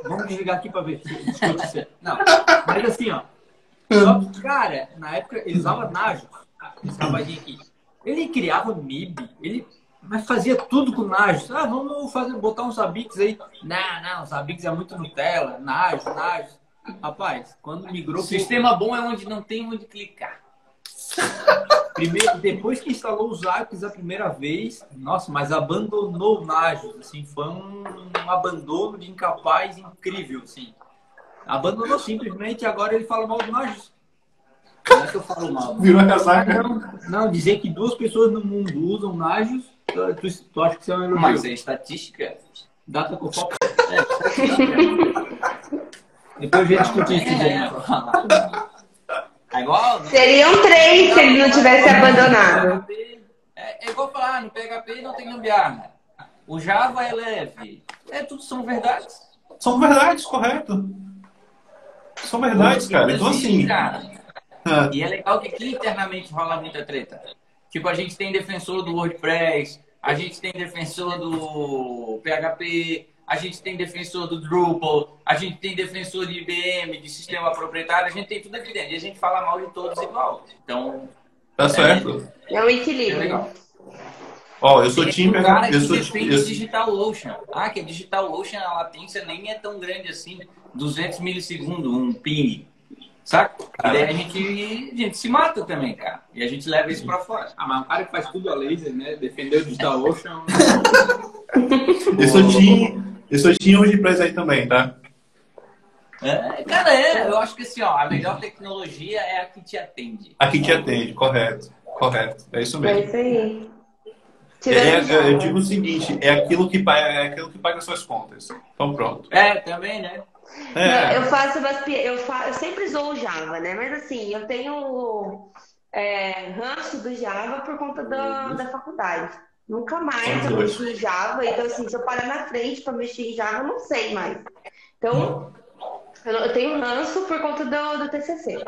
Vamos desligar aqui pra ver se Não, mas assim, ó. Só que, cara, na época ele usava Najo, esse rapazinho aqui. Ele criava MIB, ele mas fazia tudo com Najos. Ah, vamos fazer, botar uns Abix aí. Não, não, os Abix é muito Nutella. Najos, Najos. Rapaz, quando migrou... Sistema bom é onde não tem onde clicar. *laughs* Primeiro, depois que instalou os Abix a primeira vez, nossa, mas abandonou o Najos. Assim, foi um, um abandono de incapaz incrível, assim. Abandonou simplesmente agora ele fala mal do Najos. Não é que eu falo mal. Virou a casaca. Não, não, dizer que duas pessoas no mundo usam Najos Tu, tu, tu acha que isso é um elogio? Mas é estatística. Data com foco. É, *laughs* Depois a gente discutir isso, gente. É igual? Seriam três se ele não tivesse abandonado. É, é igual falar, no PHP não tem gambiarra. O Java é leve. É, tudo são verdades. São verdades, correto. São verdades, cara. Então, assim. Cara. É. E é legal que aqui internamente rola muita treta. Tipo, a gente tem defensor do WordPress, a gente tem defensor do PHP, a gente tem defensor do Drupal, a gente tem defensor de IBM, de sistema proprietário, a gente tem tudo aqui dentro. E a gente fala mal de todos igual. Então. Tá é, certo. É um equilíbrio. É Ó, oh, eu sou time. Um cara eu sou defende eu... DigitalOcean. Ah, que DigitalOcean a latência nem é tão grande assim. 200 milissegundos, um ping. Saca? E daí a gente, a gente se mata também, cara. E a gente leva isso pra fora. Ah, mas um cara que faz tudo a laser, né? Defender o Digital Ocean. eu sou Team, eu sou Team WordPress aí também, tá? É, cara, é, eu acho que assim, ó, a melhor tecnologia é a que te atende. A que te atende, correto. Correto. É isso mesmo. É isso aí. É, é, eu digo o seguinte, é aquilo que paga, é aquilo que paga suas contas. Então pronto. É, também, né? É. eu faço eu, faço, eu sempre usou o Java, né? Mas assim, eu tenho é, ranço do Java por conta da, da faculdade. Nunca mais eu mexi em Java, então assim, se eu parar na frente para mexer em Java, eu não sei mais. Então, eu tenho ranço por conta do, do TCC.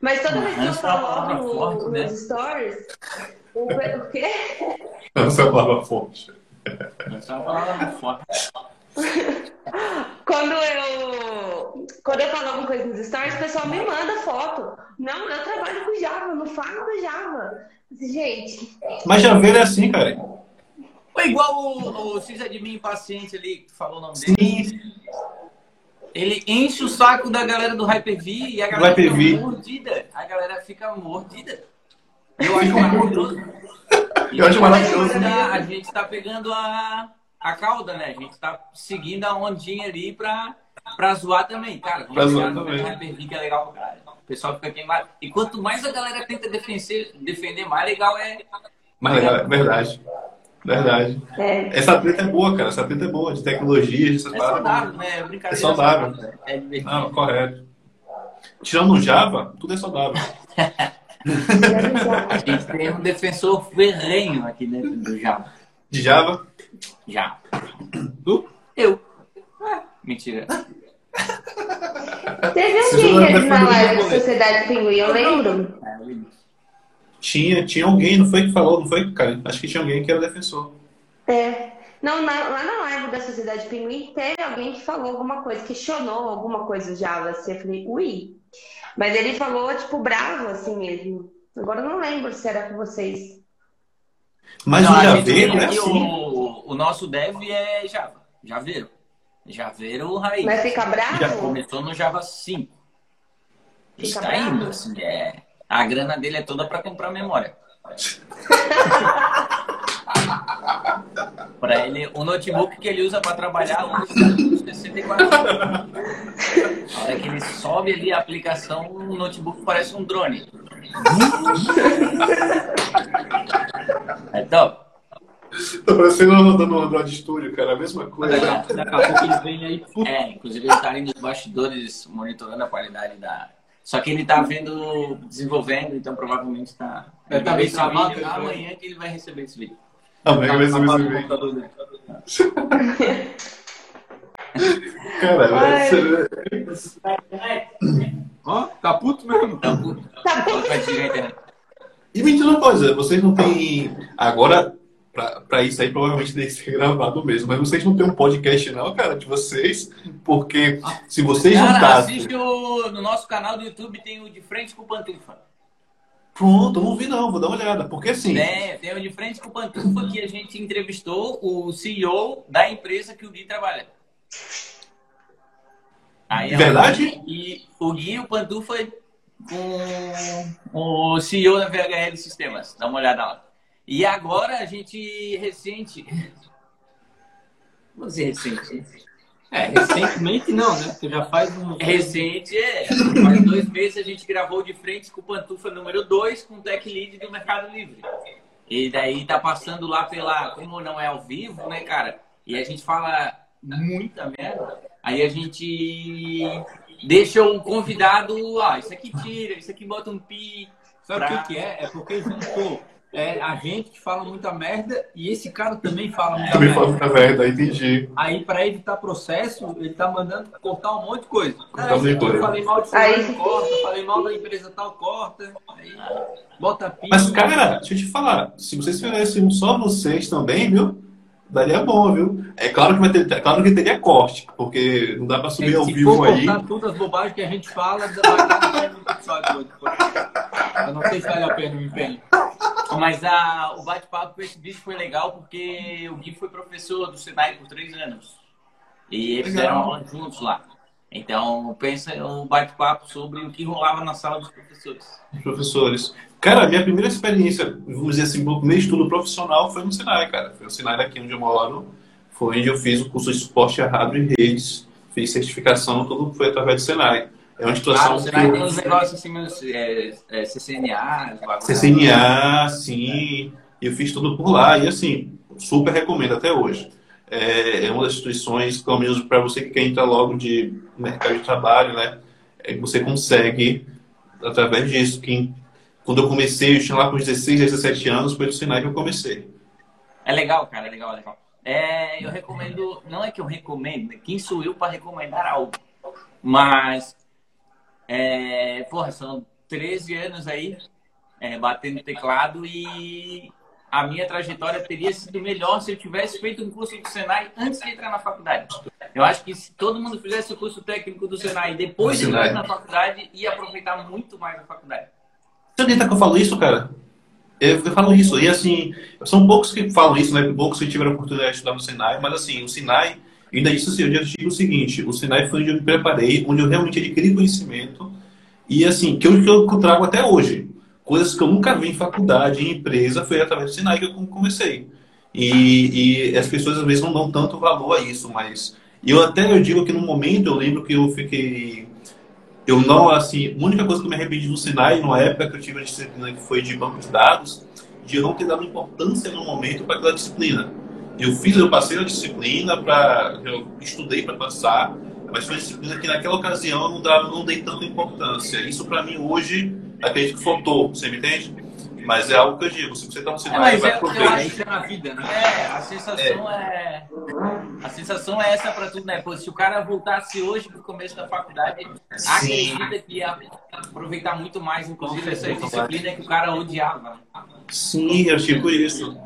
Mas toda vez que eu falo no, forte, nos né? stories, o, o quê? *laughs* Essa é palavra forte. Essa é palavra forte. *laughs* quando eu quando eu falo alguma coisa nos stories, o pessoal me manda foto. Não, eu trabalho com Java, não falo com Java. Gente. Mas Javeiro é assim, cara. Foi igual o, o sysadmin impaciente ali, que falou o nome dele. Sim. Ele enche o saco da galera do Hyper-V e a galera fica mordida. A galera fica mordida. Eu acho maravilhoso. *laughs* eu acho maravilhoso. A gente tá pegando a, a cauda, né? A gente tá seguindo a ondinha ali pra, pra zoar também. Cara, vamos pra zoar também. Hyper-V que é legal pra caralho. O pessoal fica queimado. E quanto mais a galera tenta defender, defender mais legal é. Mais legal, é verdade. Verdade. É. Essa treta é boa, cara. Essa treta é boa, de tecnologia, essas É saudável, né? É, brincadeira é saudável. saudável. É divertido. Não, correto. Tirando o Java, tudo é saudável. *laughs* a gente tem um defensor ferrenho aqui dentro do Java. De Java? Já. Tu? Eu. Ah, mentira. Teve alguém na live da Sociedade Pinguim, eu lembro. É, eu lembro. Tinha, tinha alguém, não foi que falou, não foi, cara? Acho que tinha alguém que era defensor. É. Não, na, lá na live da Sociedade Pinguim teve alguém que falou alguma coisa, questionou alguma coisa do Java, assim, eu falei, ui. Mas ele falou, tipo, bravo, assim mesmo. Agora eu não lembro se era com vocês. Mas não, o Javeiro é assim. O, o, nosso dev é Java, Javeiro. Javeiro raiz. Mas fica bravo? Já começou no Java 5. Fica Está bravo? indo, assim, é... A grana dele é toda para comprar memória. *laughs* para ele, o notebook que ele usa para trabalhar usa 64 A hora que ele sobe ali a aplicação, o notebook parece um drone. É top. Tá parecendo no Android Studio, cara, a mesma coisa. Daqui, a pouco ele vem aí. É, inclusive ele tá ali nos bastidores monitorando a qualidade da, só que ele está vendo, desenvolvendo, então provavelmente está. Deve estar bem travado. Amanhã que ele vai receber esse vídeo. Amanhã vai receber esse vídeo. *laughs* Cara, Ó, tá puto mesmo. Tá puto. Tá puto. E me diz uma coisa, vocês não têm. Agora, para isso aí provavelmente deve ser gravado mesmo. Mas vocês não têm um podcast, não, cara, de vocês, porque se vocês cara, juntassem. Assiste o, no nosso canal do YouTube, tem o De Frente com o Pantufa. Pronto, não vi não, vou dar uma olhada. Porque assim. É, tem o De Frente com o Pantufa que a gente entrevistou o CEO da empresa que o Gui trabalha. Aí, é Verdade? E o Gui e o Pantufa com o CEO da VHL Sistemas. Dá uma olhada lá. E agora a gente recente. Vamos dizer recente. É, recentemente não, né? Porque já faz um. Recente, é. Faz dois meses a gente gravou de frente com o Pantufa número 2 com o Tech Lead do Mercado Livre. E daí tá passando lá pela. Como não é ao vivo, né, cara? E a gente fala muita merda. Aí a gente deixa o convidado. Ah, isso aqui tira, isso aqui bota um pi. Sabe o pra... que, que é? É porque juntou é a gente que fala muita merda e esse cara também fala muita também merda. fala muita merda, entendi. Aí, para evitar processo, ele tá mandando cortar um monte de coisa. Ah, eu falei mal de fulano, corta. Falei mal da empresa tal, corta. Aí, bota pizza. Mas, cara, deixa eu te falar. Se vocês fizessem só vocês também, viu? Daria bom, viu? É claro que vai ter, é claro que teria corte, porque não dá para subir é, ao vivo aí. Se for todas as bobagens que a gente fala, vai um episódio Eu não sei se vale a pena o empenho. Mas a, o bate-papo com esse bicho foi legal porque o Gui foi professor do Senai por três anos. E eles fizeram aula juntos lá. Então, pensa um bate-papo sobre o que rolava na sala dos professores. Professores. Cara, minha primeira experiência, vamos dizer assim, meu primeiro estudo profissional foi no Senai, cara. Foi no Senai daqui onde eu moro. Foi onde eu fiz o curso de suporte a rádio e redes. Fiz certificação, tudo foi através do Senai. É uma situação. Ah, você vai ter uns negócios assim, é, é, CCNA, CCNA, sim. Eu fiz tudo por lá. E assim, super recomendo até hoje. É, é uma das instituições, pelo menos para você que quer entrar logo de mercado de trabalho, né? É, você consegue, através disso, que quando eu comecei, eu tinha lá com 16, 17 anos, foi do Sinai que eu comecei. É legal, cara, é legal, é legal. É, eu recomendo, não é que eu recomendo, né? quem sou eu para recomendar algo? Mas, é, porra, são 13 anos aí é, batendo teclado e a minha trajetória teria sido melhor se eu tivesse feito um curso do Senai antes de entrar na faculdade. Eu acho que se todo mundo fizesse o curso técnico do Senai depois de entrar na faculdade, ia aproveitar muito mais a faculdade. Você acredita que eu falo isso, cara? Eu, eu falo isso. E assim, são poucos que falam isso, né? Poucos que tiveram a oportunidade de estudar no Senai, mas assim, o Senai, ainda isso assim, eu já digo o seguinte, o Senai foi onde eu me preparei, onde eu realmente adquiri conhecimento e assim, que eu, que eu trago até hoje coisas que eu nunca vi em faculdade, em empresa, foi através do Sinai que eu comecei. E, e as pessoas às vezes não dão tanto valor a isso, mas eu até eu digo que no momento eu lembro que eu fiquei eu não assim, a única coisa que eu me arrependi no Sinai, numa época que eu tive a disciplina que foi de banco de dados, de não ter dado importância no momento para aquela disciplina. Eu fiz, eu passei a disciplina para eu estudei para passar, mas foi uma disciplina que naquela ocasião eu não, dava, não dei tanta importância. Isso para mim hoje acredito que faltou, você me entende? Mas é algo que eu digo, se você está no cenário, é, vai é, aproveitar. Isso é na vida, né? É, a sensação é. é... A sensação é essa para tudo, né? Pô, se o cara voltasse hoje pro começo da faculdade, Sim. acredita que ia aproveitar muito mais, inclusive, essa disciplina que o cara odiava. Sim, eu tipo isso.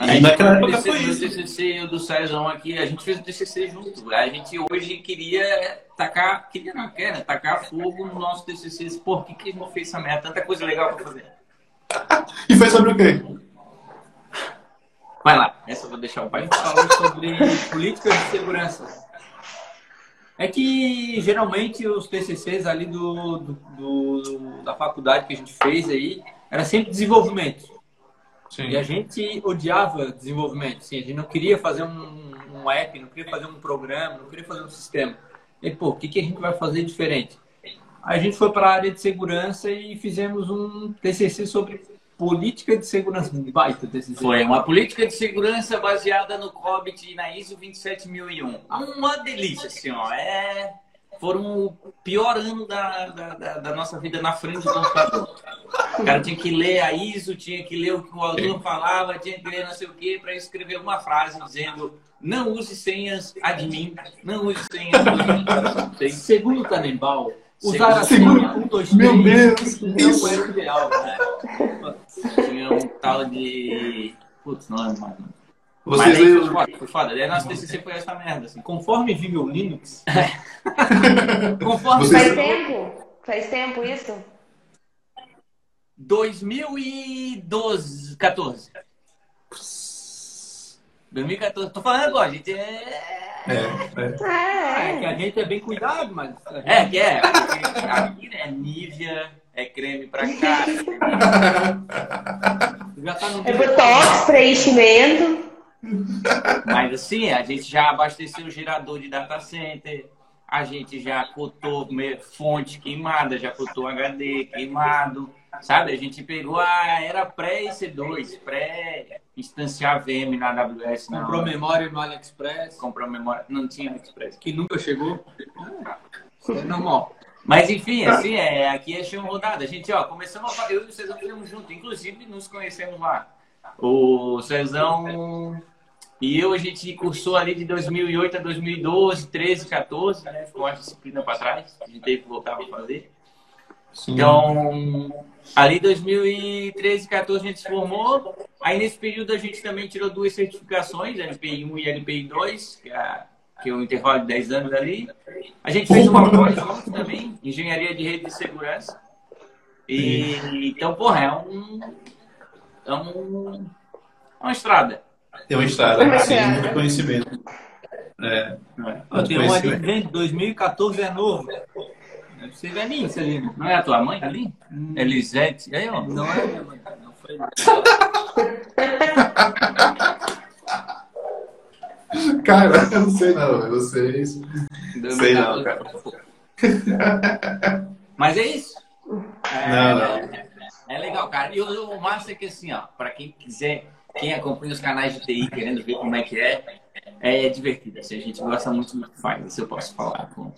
E naquela época foi isso. O TCC do Cezão aqui, a gente fez o TCC junto. A gente hoje queria tacar, queria não quer, né? Tacar fogo no nosso TCC. Por que, que não fez essa merda? Tanta coisa legal para fazer. *laughs* e foi sobre o quê? Vai lá, essa eu vou deixar o pai. Falou sobre políticas de segurança. É que geralmente os TCCs ali do, do, do, da faculdade que a gente fez aí era sempre desenvolvimento. Sim. E a gente odiava desenvolvimento. Assim, a gente não queria fazer um, um app, não queria fazer um programa, não queria fazer um sistema. E, pô, o que, que a gente vai fazer diferente? A gente foi para a área de segurança e fizemos um TCC sobre política de segurança. Baita TCC. Foi uma política de segurança baseada no COBIT e na ISO 27001. Uma delícia, assim, ó. É foram o pior ano da, da, da, da, nossa vida na frente do computador. O cara tinha que ler a ISO, tinha que ler o que o aluno falava, tinha que ler não sei o quê para escrever uma frase dizendo não use senhas admin, não use senhas admin. Segundo o Tanembal, usar a senha 1, 2, 3 Meu Deus, não foi o ideal. Né? Tinha um tal de... Putz, não lembro mais. Vocês Mas aí, foi foda, foi foda. Daí nosso TCC foi essa merda, assim. Conforme vive o Linux... *laughs* Conforme... Vocês... Faz tempo? Faz tempo isso? 2012, 14. 2014. Tô falando agora, gente. É... É, é. é, que a gente é bem cuidado, mas. Gente... É, que é. Aqui é Nívea, é creme pra cá. *laughs* Já tá no é botox, preenchimento. Mas assim, a gente já abasteceu o gerador de data center, a gente já cotou fonte queimada, já cotou HD queimado, sabe? A gente pegou a era pré-IC2, pré-instanciar VM na AWS. Comprou memória no AliExpress. Comprou memória, não tinha AliExpress. Que nunca chegou. É normal. Mas enfim, assim, é, aqui é chão rodada. A gente, ó, começamos a eu e Cezão fizemos junto, inclusive nos conhecemos lá. O Cezão e eu, a gente cursou ali de 2008 a 2012, 13, 14, né? Ficou uma disciplina para trás, a gente teve que voltar para fazer. Sim. Então, ali 2013, 14 a gente se formou. Aí nesse período a gente também tirou duas certificações, LPI1 e LPI2, que é, que é um intervalo de 10 anos ali. A gente fez uma *laughs* pós junto também, Engenharia de Rede de Segurança. E, então, porra, é um, é um, é uma estrada. Tem uma estrada, sim, muito conhecimento. É, é. Tem um ali de 2014 é novo. Deve ser velhinho isso ali. Não é a tua mãe ali? Hum. Elisete. Aí, ó. Não é minha mãe. Não foi. *laughs* Cara, eu não sei não. Vocês. Não sei não, cara. Mas é isso. É, não, não. É é legal, cara. E o, o massa é que assim, ó, pra quem quiser, quem acompanha os canais de TI querendo ver como é que é, é divertido. Assim, a gente gosta muito do que faz, isso eu posso falar com.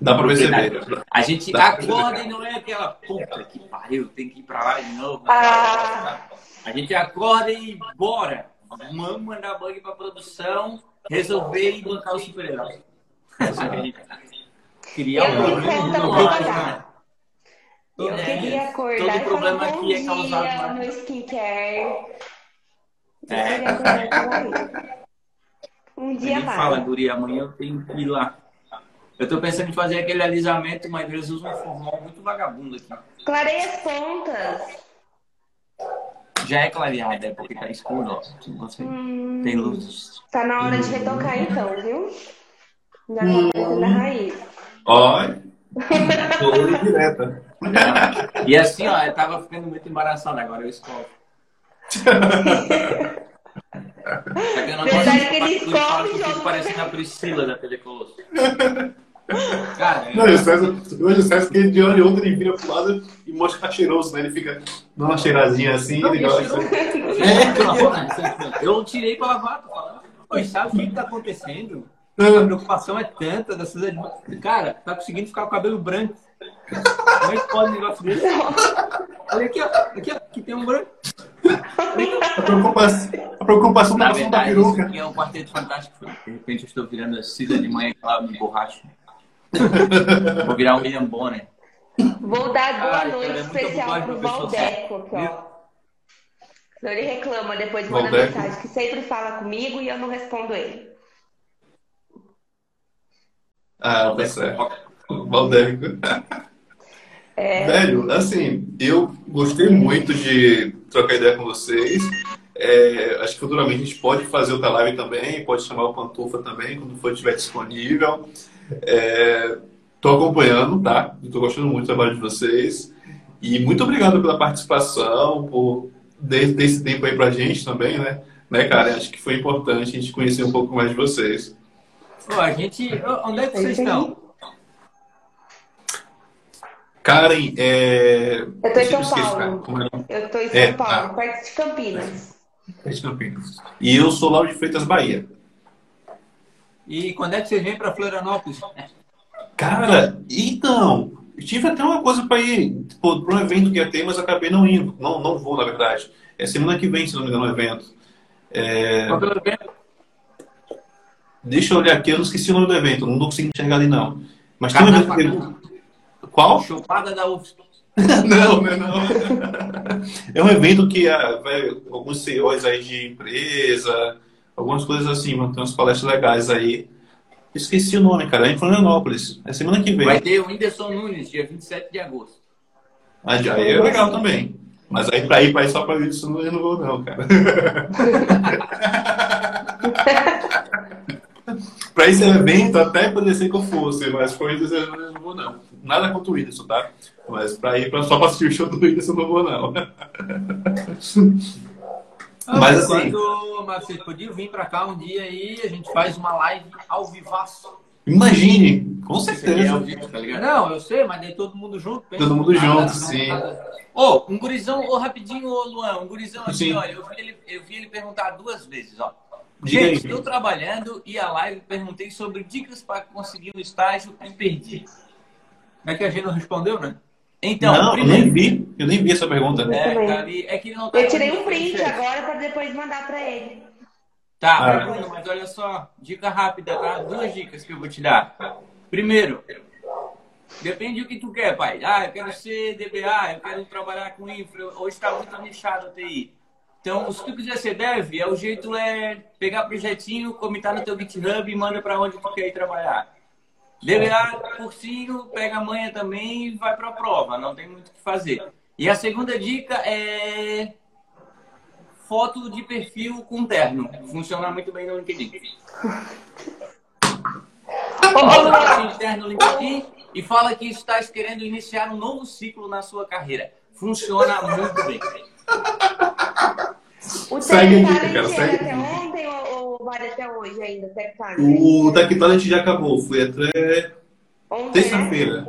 Dá pra perceber. A gente Dá acorda e não é aquela puta que pariu, tem que ir pra lá de novo. Ah. A gente acorda e bora. Vamos mandar bug pra produção, resolver e bancar o super-herói. Criar Eu um tenho problema conta no pra jogo, pagar. né? Eu É, queria acordar todo e problema falar aqui é dia causado no skincare. Eu É. Um dia mais. fala, Guri, amanhã eu tenho que ir lá. Eu tô pensando em fazer aquele alisamento, mas eles usam um formol muito vagabundo aqui. Clareia as pontas. Já é clareado, é porque tá escuro, ó. Você Hum, tem luzes. tá na hora de retocar então, viu? Já tá aparecendo a raiz. Olha. Coluna direta. E assim, ó, eu tava ficando muito embaraçado, agora eu que eu não Verdade gosto de que ele eu e eu joga. parecendo a Priscila da TV Colosso. Cara, Não, e o César, hoje o César, que de hora e outra, ele vira pro lado e mostra que tá cheiroso, né? Ele fica dando uma cheiradinha assim, Não, ele gosta. É, eu tirei pra lavar, tô falando. Oi, sabe o que que tá acontecendo? A preocupação é tanta cidade. Cara, tá conseguindo ficar com o cabelo branco. Como é que pode um negócio desse? Olha aqui, ó. Aqui, ó. Aqui tem um branco. A preocupação, a preocupação Na tá da verdade, isso peruca. é um quarteto fantástico. De repente eu estou virando a Cida de manhã que lá me borracha. Vou virar o William Bonner. Vou dar boa Ai, noite cara, é especial pro Valdeco aqui, ó. Senão ele reclama, depois manda Valdeco? mensagem que sempre fala comigo e eu não respondo ele. Ah, tá certo. Valdérico. Velho, assim, eu gostei muito de trocar ideia com vocês. É, acho que futuramente a gente pode fazer outra live também, pode chamar o Pantufa também, quando for estiver disponível. É, tô acompanhando, tá? Estou gostando muito do trabalho de vocês. E muito obrigado pela participação, por dar esse tempo aí pra gente também, né? Né, cara? Acho que foi importante a gente conhecer um pouco mais de vocês. Ô, a gente. Onde é que vocês estão? Karen, é... Eu tô em São esqueci, Paulo. cara, é? Eu tô em São É, Paulo, tá. perto de Campinas. É de Campinas. E eu sou Lauro de Freitas, Bahia. E quando é que vocês vêm pra Florianópolis? Cara, então, eu tive até uma coisa para ir para um evento que ia ter, mas acabei não indo. Não, não vou, na verdade. É semana que vem, se não me engano, o evento. É, Qual é o evento? Deixa eu olhar aqui, eu não esqueci o nome do evento, não tô conseguindo enxergar ali não. Mas tem um evento Carnaval. que... Qual? Chupada da UFSC. *laughs* Não, não é *laughs* não. É um evento que ah, vai alguns CEOs aí de empresa, algumas coisas assim, vão ter umas palestras legais aí. Esqueci o nome, cara. É em Florianópolis. É semana que vem. Vai ter o Whindersson Nunes, dia 27 de agosto. Aí aí é legal também. Mas aí pra ir, pra ir só pra isso, eu não vou não, cara. *laughs* pra esse evento até poderia ser que eu fosse, mas foi isso eu não vou não. Nada contra o Whindersson, tá? Mas pra ir pra, só pra assistir o show do Whindersson não vou não. Mas assim- Quando, mas vocês podiam vir pra cá um dia aí, a gente faz uma live ao vivaço. Imagine, com é certeza. vivo, tá? Não, eu sei, mas daí todo mundo junto. pensa Todo mundo nada, junto, nada, sim. Ô, um gurizão, ô, rapidinho, ô, Luan, um gurizão aqui, Sim. ó, eu vi, ele, eu vi ele perguntar duas vezes, ó. Diga Gente, estou trabalhando e a live perguntei sobre dicas para conseguir um estágio e perdi. Como é que a gente não respondeu, né? Então, não, eu primeiro, nem vi. Eu nem vi essa pergunta. é, tá ali, é que ele não tá Eu tirei um print chat. agora pra depois mandar pra ele. Tá, Ah. Mas olha só, dica rápida, tá? Duas dicas que eu vou te dar. Primeiro, depende do que tu quer, pai. Ah, eu quero ser DBA, eu quero trabalhar com infra, hoje está muito nichado a TI. Então, se tu quiser ser dev, é o jeito é pegar projetinho, comitar no teu GitHub e manda para onde tu quer ir trabalhar. DBA, cursinho, pega a manha também e vai para a prova, não tem muito o que fazer. E a segunda dica é foto de perfil com terno. Funciona muito bem no LinkedIn. Bota a foto de terno no LinkedIn e fala que estás querendo iniciar um novo ciclo na sua carreira. Funciona muito bem. O Segue a dica, cara, segue até ontem ou, ou vale até hoje ainda, Talent? O já acabou. Foi até né? terça-feira.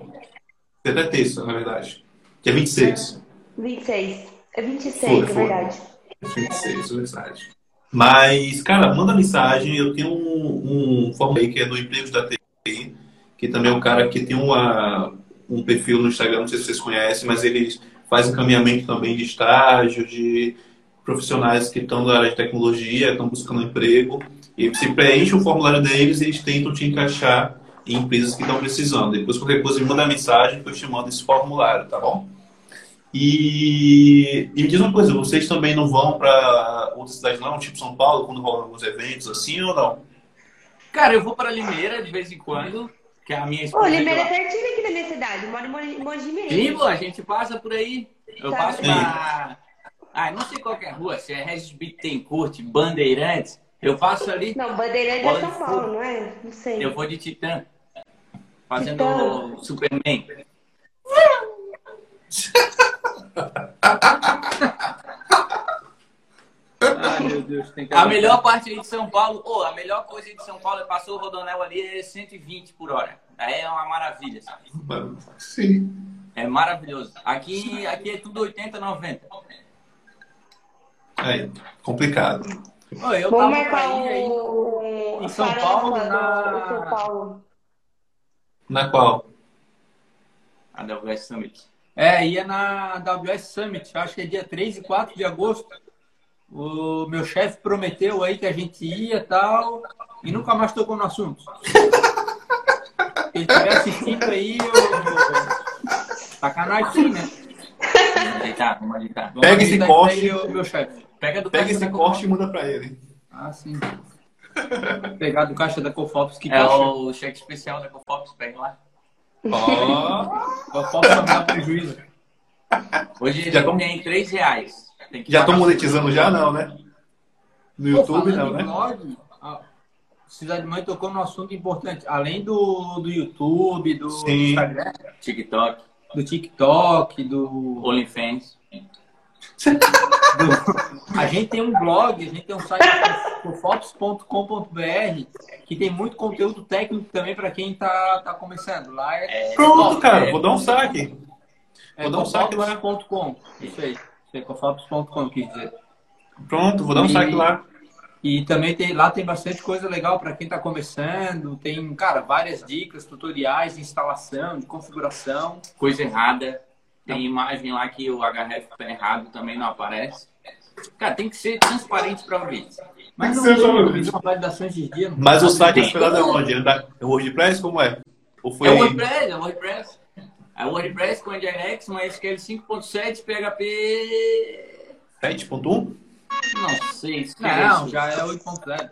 Foi até terça, na verdade. Dia 26. 26. É 26, Foi, é foi. verdade. 26, verdade. Mas, cara, manda mensagem. Eu tenho um, um formulário que é do Empregos da TI, que também é um cara que tem uma, um perfil no Instagram, não sei se vocês conhecem, mas ele faz encaminhamento também de estágio, de profissionais que estão na área de tecnologia, estão buscando emprego. E você preenche o formulário deles e eles tentam te encaixar em empresas que estão precisando. Depois, qualquer coisa, me manda mensagem que eu te mando esse formulário, tá bom? E, e me diz uma coisa, vocês também não vão para outras cidades não, tipo São Paulo, quando rolam alguns eventos assim ou não? Cara, eu vou para Limeira de vez em quando, que é a minha Ô, esposa. Limeira é pertinho aqui da minha cidade. Eu moro em Mogi- Mirim. Sim, a gente passa por aí. Eu Tá passo bem. Ah, não sei qual que é a rua, se é Regis Bittencourt, Bandeirantes. Eu passo ali, Não, Bandeirante é São Paulo, fogo. não é? Não sei. eu vou de Titã, fazendo Titã. o Superman. Ai, meu Deus, tem que A melhor parte aí de São Paulo, ou a melhor coisa aí de São Paulo é passou o Rodonel ali é 120 por hora. Aí é uma maravilha, sabe? Sim. É maravilhoso. Aqui, aqui é tudo 80, 90. Aí, complicado. Ô, eu Vamos tava marcar o... em São Paulo, na- São Paulo. Na qual? a WS Summit. É, ia na AWS Summit, acho que é dia 3 e 4 de agosto. O meu chefe prometeu aí que a gente ia e tal, e nunca mais tocou no assunto. Se ele estiver assistindo aí, eu... sacanagem sim, né? Ajeitar, vamos ajeitar. Vamos Pega esse corte. meu chefe. Pega do Pega esse corte e manda pra ele. Ah, sim. *laughs* Pegar do caixa da Cofops, que É caixa? o cheque especial da Cofops, pega lá. Ó, *laughs* Cofops só dá prejuízo. Hoje Já tamo- tem 3 reais. Tem que já pagar- monetizando já? Não, né? No Pô, YouTube não, né? blog, a Cidade Mãe tocou num assunto importante. Além do, do YouTube, do Sim. Instagram, TikTok, do TikTok, do, OnlyFans. do- *laughs* A gente tem um blog, a gente tem um site fofops.com.br que tem muito conteúdo técnico também para quem tá, tá começando. Lá é, Pronto, cara, é, vou dar um saque. é Vou dar um saque lá. cofops.com. Isso aí. Isso aí, cofops.com, quis dizer. Pronto, vou dar um E- saque lá. E também tem, lá tem bastante coisa legal para quem está começando. Tem, cara, várias dicas, tutoriais de instalação, de configuração. Coisa errada. Tem imagem lá que o HRF tá errado, também não aparece. Cara, tem que ser transparente para ver. Mas não tem uma validações de dia. Não Mas o site é Tem. hospedado é onde? É da- é o WordPress? Como é? Ou foi É o WordPress, é o WordPress. É o WordPress com Nginx, um MySQL 5.7, PHP... 7.1? Não sei. se Não, é já é 8.0.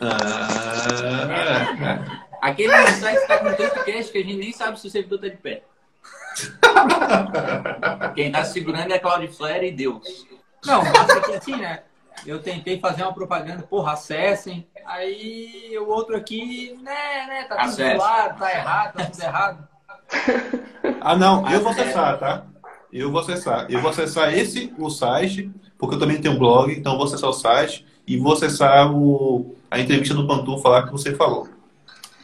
Ah, Aquele site está com tanto cache que a gente nem sabe se o servidor está de pé. Quem está segurando é Cloudflare e Deus. Não, basta que assim, né? Eu tentei fazer uma propaganda, porra, acessem. Aí o outro aqui, né, né, tá tudo Acesse. zoado, tá errado, tá tudo errado. ah, não, eu vou acessar, tá? Eu vou acessar. Eu vou acessar esse, o site, porque eu também tenho um blog, então eu vou acessar o site e vou acessar o, a entrevista do Pantufa lá que você falou.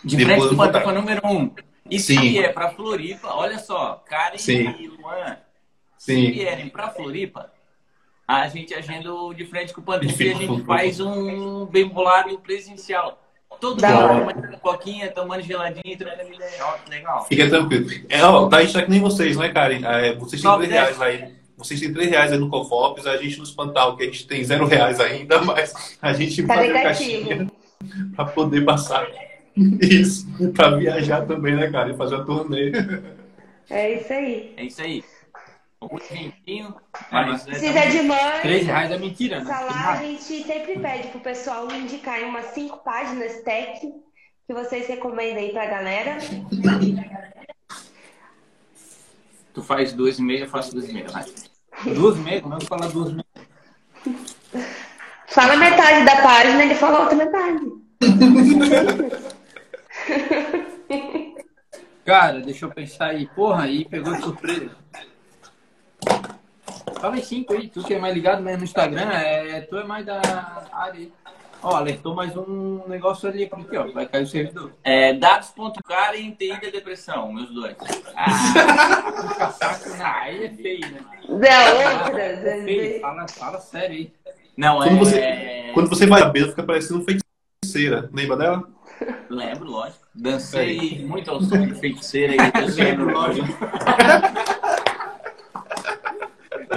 De Depois frente do Pantufa número 1. Um. E Sim. se é para Floripa, olha só, Karen Sim. e Luan, Sim. se vierem para Floripa, a gente agenda o de frente com o Pantufa e a gente faz um bem bolado presencial. Todo mundo hora. tomando coquinha, tomando geladinho, e trocando ideia. Legal. Fica tranquilo. É, ó, tá, tá que nem vocês, né, Karen? É, vocês têm Nove, 3 reais aí. Vocês têm 3 reais aí no Cofops, a gente no Espantal, que a gente tem 0 reais ainda, *laughs* mas a gente Tá faz caixinha *laughs* pra poder passar. Isso, pra viajar também, né, cara? E fazer a turnê. É isso aí. É isso aí. Um gentinho, mas... Precisa de mãe. 3 reais é mentira, né? Tem lá a gente sempre pede pro pessoal indicar em umas cinco páginas tech que vocês recomendam aí pra galera. Tu faz duas e meia, eu faço duas e meia. Vai. Duas meses, como é que fala duas meses? Fala metade da página, ele fala outra metade. Cara, deixa eu pensar aí. Porra, aí pegou de surpresa. Fala em cinco aí, tu que é mais ligado mesmo no Instagram, é, tu é mais da área aí. Ó, alertou mais um negócio ali aqui, ó. Vai cair o servidor. É, dados.cara e TI da depressão, meus dois. Ah, aí é feio, né? Da outra. É feio. Fala, fala sério aí. Não, Quando é. você, quando você vai a fica parecendo feiticeira. Lembra dela? Lembro, lógico. Dancei muito ao som de feiticeira aí. Eu lembro, *laughs* lógico.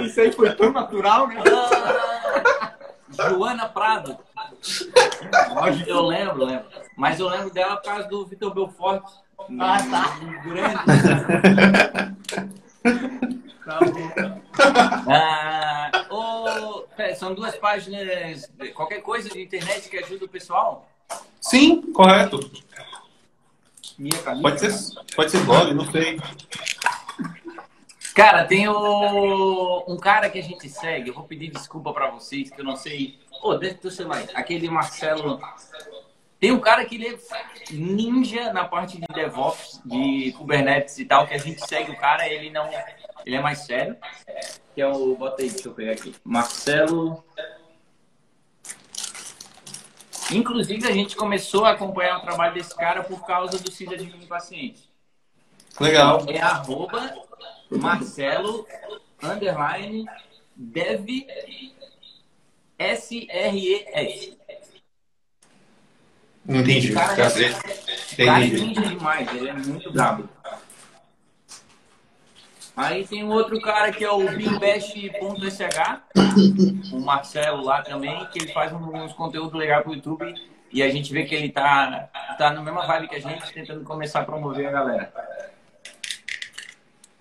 Isso aí foi tão natural, né? Ah, Joana Prado. Lógico, eu lembro, lembro. Mas eu lembro dela por causa do Vitor Belfort. Ah, tá. Grande. *laughs* Tá bom. Ah, pera, são duas páginas, qualquer coisa de internet que ajuda o pessoal? Sim, correto. Minha camisa. Pode ser, pode ser blog, não sei. Cara, tem o, um cara que a gente segue, eu vou pedir desculpa pra vocês, que eu não sei. Ô, deixa eu sei lá, aquele Marcelo. Tem um cara que ele é ninja na parte de DevOps, de Kubernetes e tal, que a gente segue o cara, ele não. Ele é mais sério. Que é o. Bota aí, deixa eu pegar aqui. Marcelo. Inclusive, a gente começou a acompanhar o trabalho desse cara por causa do Cida de Mim Paciente. Legal. É arroba Marcelo underline dev S-R-E-S. Entendi. Cara, cara é ninja demais, ele é muito brabo. Aí tem um outro cara que é o bimbash.sh, o Marcelo lá também, que ele faz uns conteúdos legais pro YouTube e a gente vê que ele tá, tá na mesma vibe que a gente, tentando começar a promover a galera.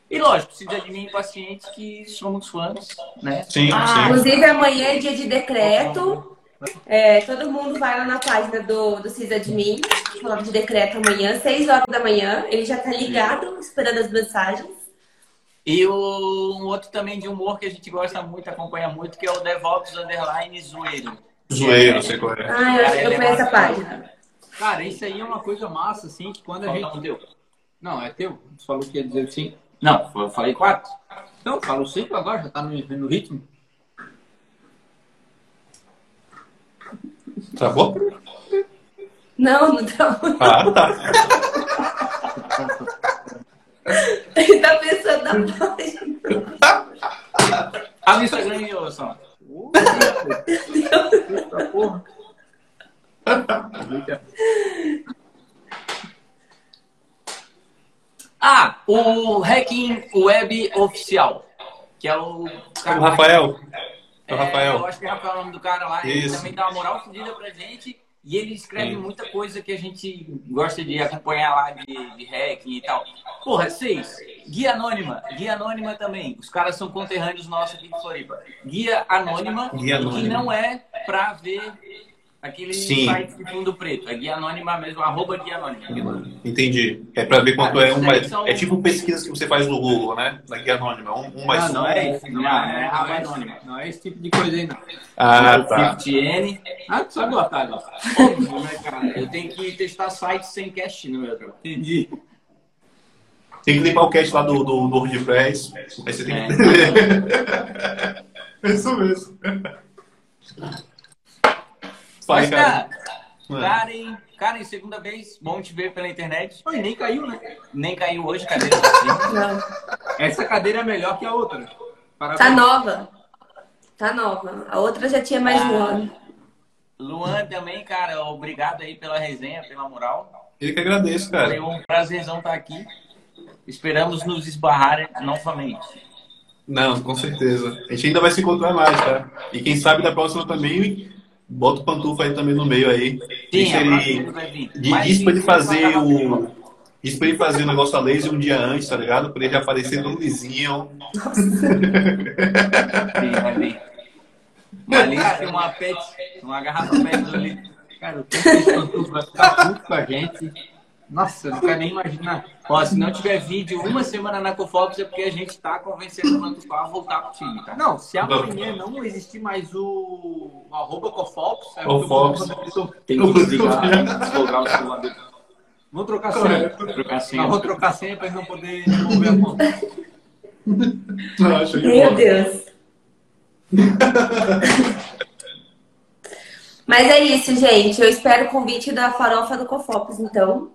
E lógico, precisa de mim pacientes que somos fãs, né? Sim, Ah, sim. inclusive, amanhã é dia de decreto. É, todo mundo vai lá na página do, do Cisa de mim, falar de decreto amanhã, 6 horas da manhã. Ele já tá ligado, esperando as mensagens. E o, um outro também de humor que a gente gosta muito, acompanha muito, que é o DevOps Underline Zoeiro. Zoeiro, sei qual é. Ah, eu, eu conheço a página. Cara, isso aí é uma coisa massa, assim, que quando a Qual gente. teu? Não, é teu. Você falou que ia dizer sim. Não, eu falei quatro. Então, falo cinco agora, já tá no, no ritmo. Tá bom? Não, não tá. Ah, tá. Ele tá pensando na página. Ah, no Instagram e eu só. Eita porra. *laughs* Ah, o Hacking Web Oficial, que é o O cara Rafael. É o Rafael. eu acho que é Rafael é o nome do cara lá. Ele Isso. também dá uma moral fodida pra gente. E ele escreve Sim. muita coisa que a gente gosta de acompanhar lá de, de hacking e tal. Porra, seis. Guia Anônima. Guia Anônima também. Os caras são conterrâneos nossos aqui de Floripa. Guia Anônima. Guia Que Anônima. não é pra ver aquele Sim. site de fundo preto. É Guia Anônima mesmo, arroba Guia Anônima. Entendi. É pra ver quanto Ah, é um mais. aí são- É tipo pesquisa que você faz no Google, né? Na guia anônima. Um, um mais Ah, um. não é isso. Não, Não, é é, não, é, anônima. não é esse tipo de coisa aí, não. Ah, O tá. 50N. Ah, tu sabe o atalho. Óbvio, né? Eu tenho que testar sites sem cache no meu trabalho. Entendi. Tem que limpar o cache lá do, do, do WordPress. Aí você tem que. É *laughs* isso mesmo. Mas, cara. cara, Karen, Karen, segunda vez, bom te ver pela internet. Oi, nem caiu, né? Nem caiu hoje, cadeira tá *laughs* Não. Essa cadeira é melhor que a outra. Parabéns. Tá nova. Tá nova. A outra já tinha mais de um ano. Luan também, cara, obrigado aí pela resenha, pela moral. Ele que agradece, Foi cara. um prazerzão estar aqui. Esperamos nos esbarrar novamente. Não, com certeza. A gente ainda vai se encontrar mais, tá? E quem sabe da próxima também, bota o pantufa aí também no meio aí. Sim, próxima ele. ele Diz pra ele fazer o. Diz pra ele fazer o negócio a laser um dia antes, tá ligado? Pra ele já aparecer no lisinho. Sim, *laughs* vai vir. Uma lista, uma pet, uma garrafa pet litro. Cara, o pantufa vai ficar puto com a gente. Nossa, eu não quero nem imaginar. Ó, se não tiver vídeo uma semana na Cofobs é porque a gente tá convencendo o Mantufá a voltar pro time, tá? Não, se amanhã não existir mais o, o arroba Cofops, é Cofops. Tem que desligar, deslogar o celular dele. Vamos trocar senha. Trocar senha. Vamos trocar senha ele não poder devolver a conta. *laughs* Meu. Deus. *laughs* Mas é isso, gente. Eu espero o convite da farofa do Cofopes, então.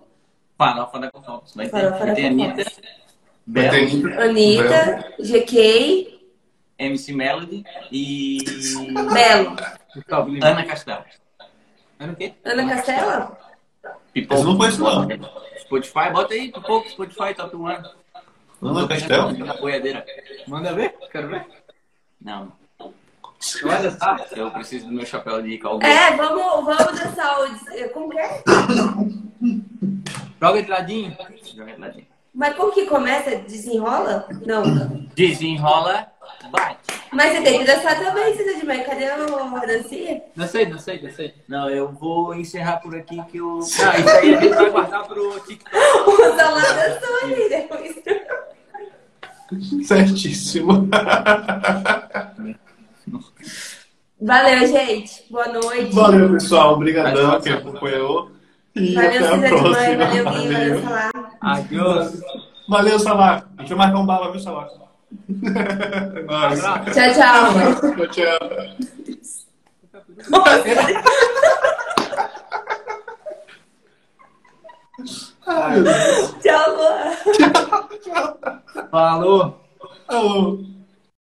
Farofa da Cofopes. Vai ter, vai ter Anitta, Bela, Anitta, GK, MC Melody e Belo. Ana Castelo. Ana o quê? Ana Castela? Pipoca. Esse eu não conheço, não. Spotify, bota aí, Pipoca, Spotify, Top One. Ana Castel? Na boiadeira. Manda ver, quero ver. Não, Vai dançar. eu preciso do meu chapéu de cowboy. É, vamos, vamos dançar o. Como que é? *coughs* Joga de ladinho. Joga de ladinho. Mas como que começa? Desenrola? Não. Desenrola, bate. Mas você tem que dançar também, Cida de Mãe. Cadê o- a dancinha? Dancei, dancei, dancei. Não, eu vou encerrar por aqui que eu. Não, isso aí a gente vai guardar pro TikTok. *laughs* O Zalá dançou ali depois. Certíssimo. Valeu, gente. Boa noite. Valeu, pessoal. Obrigadão quem acompanhou. E Valeu, até a próxima. Valeu, Gui. Valeu, Valeu. Salá. Adiós. Valeu, Salar. A gente vai marcar um bala, viu, Salar? *laughs* Tchau, tchau. Tchau, tchau. Ai, Deus. Tchau, Luan. Falou. Alô.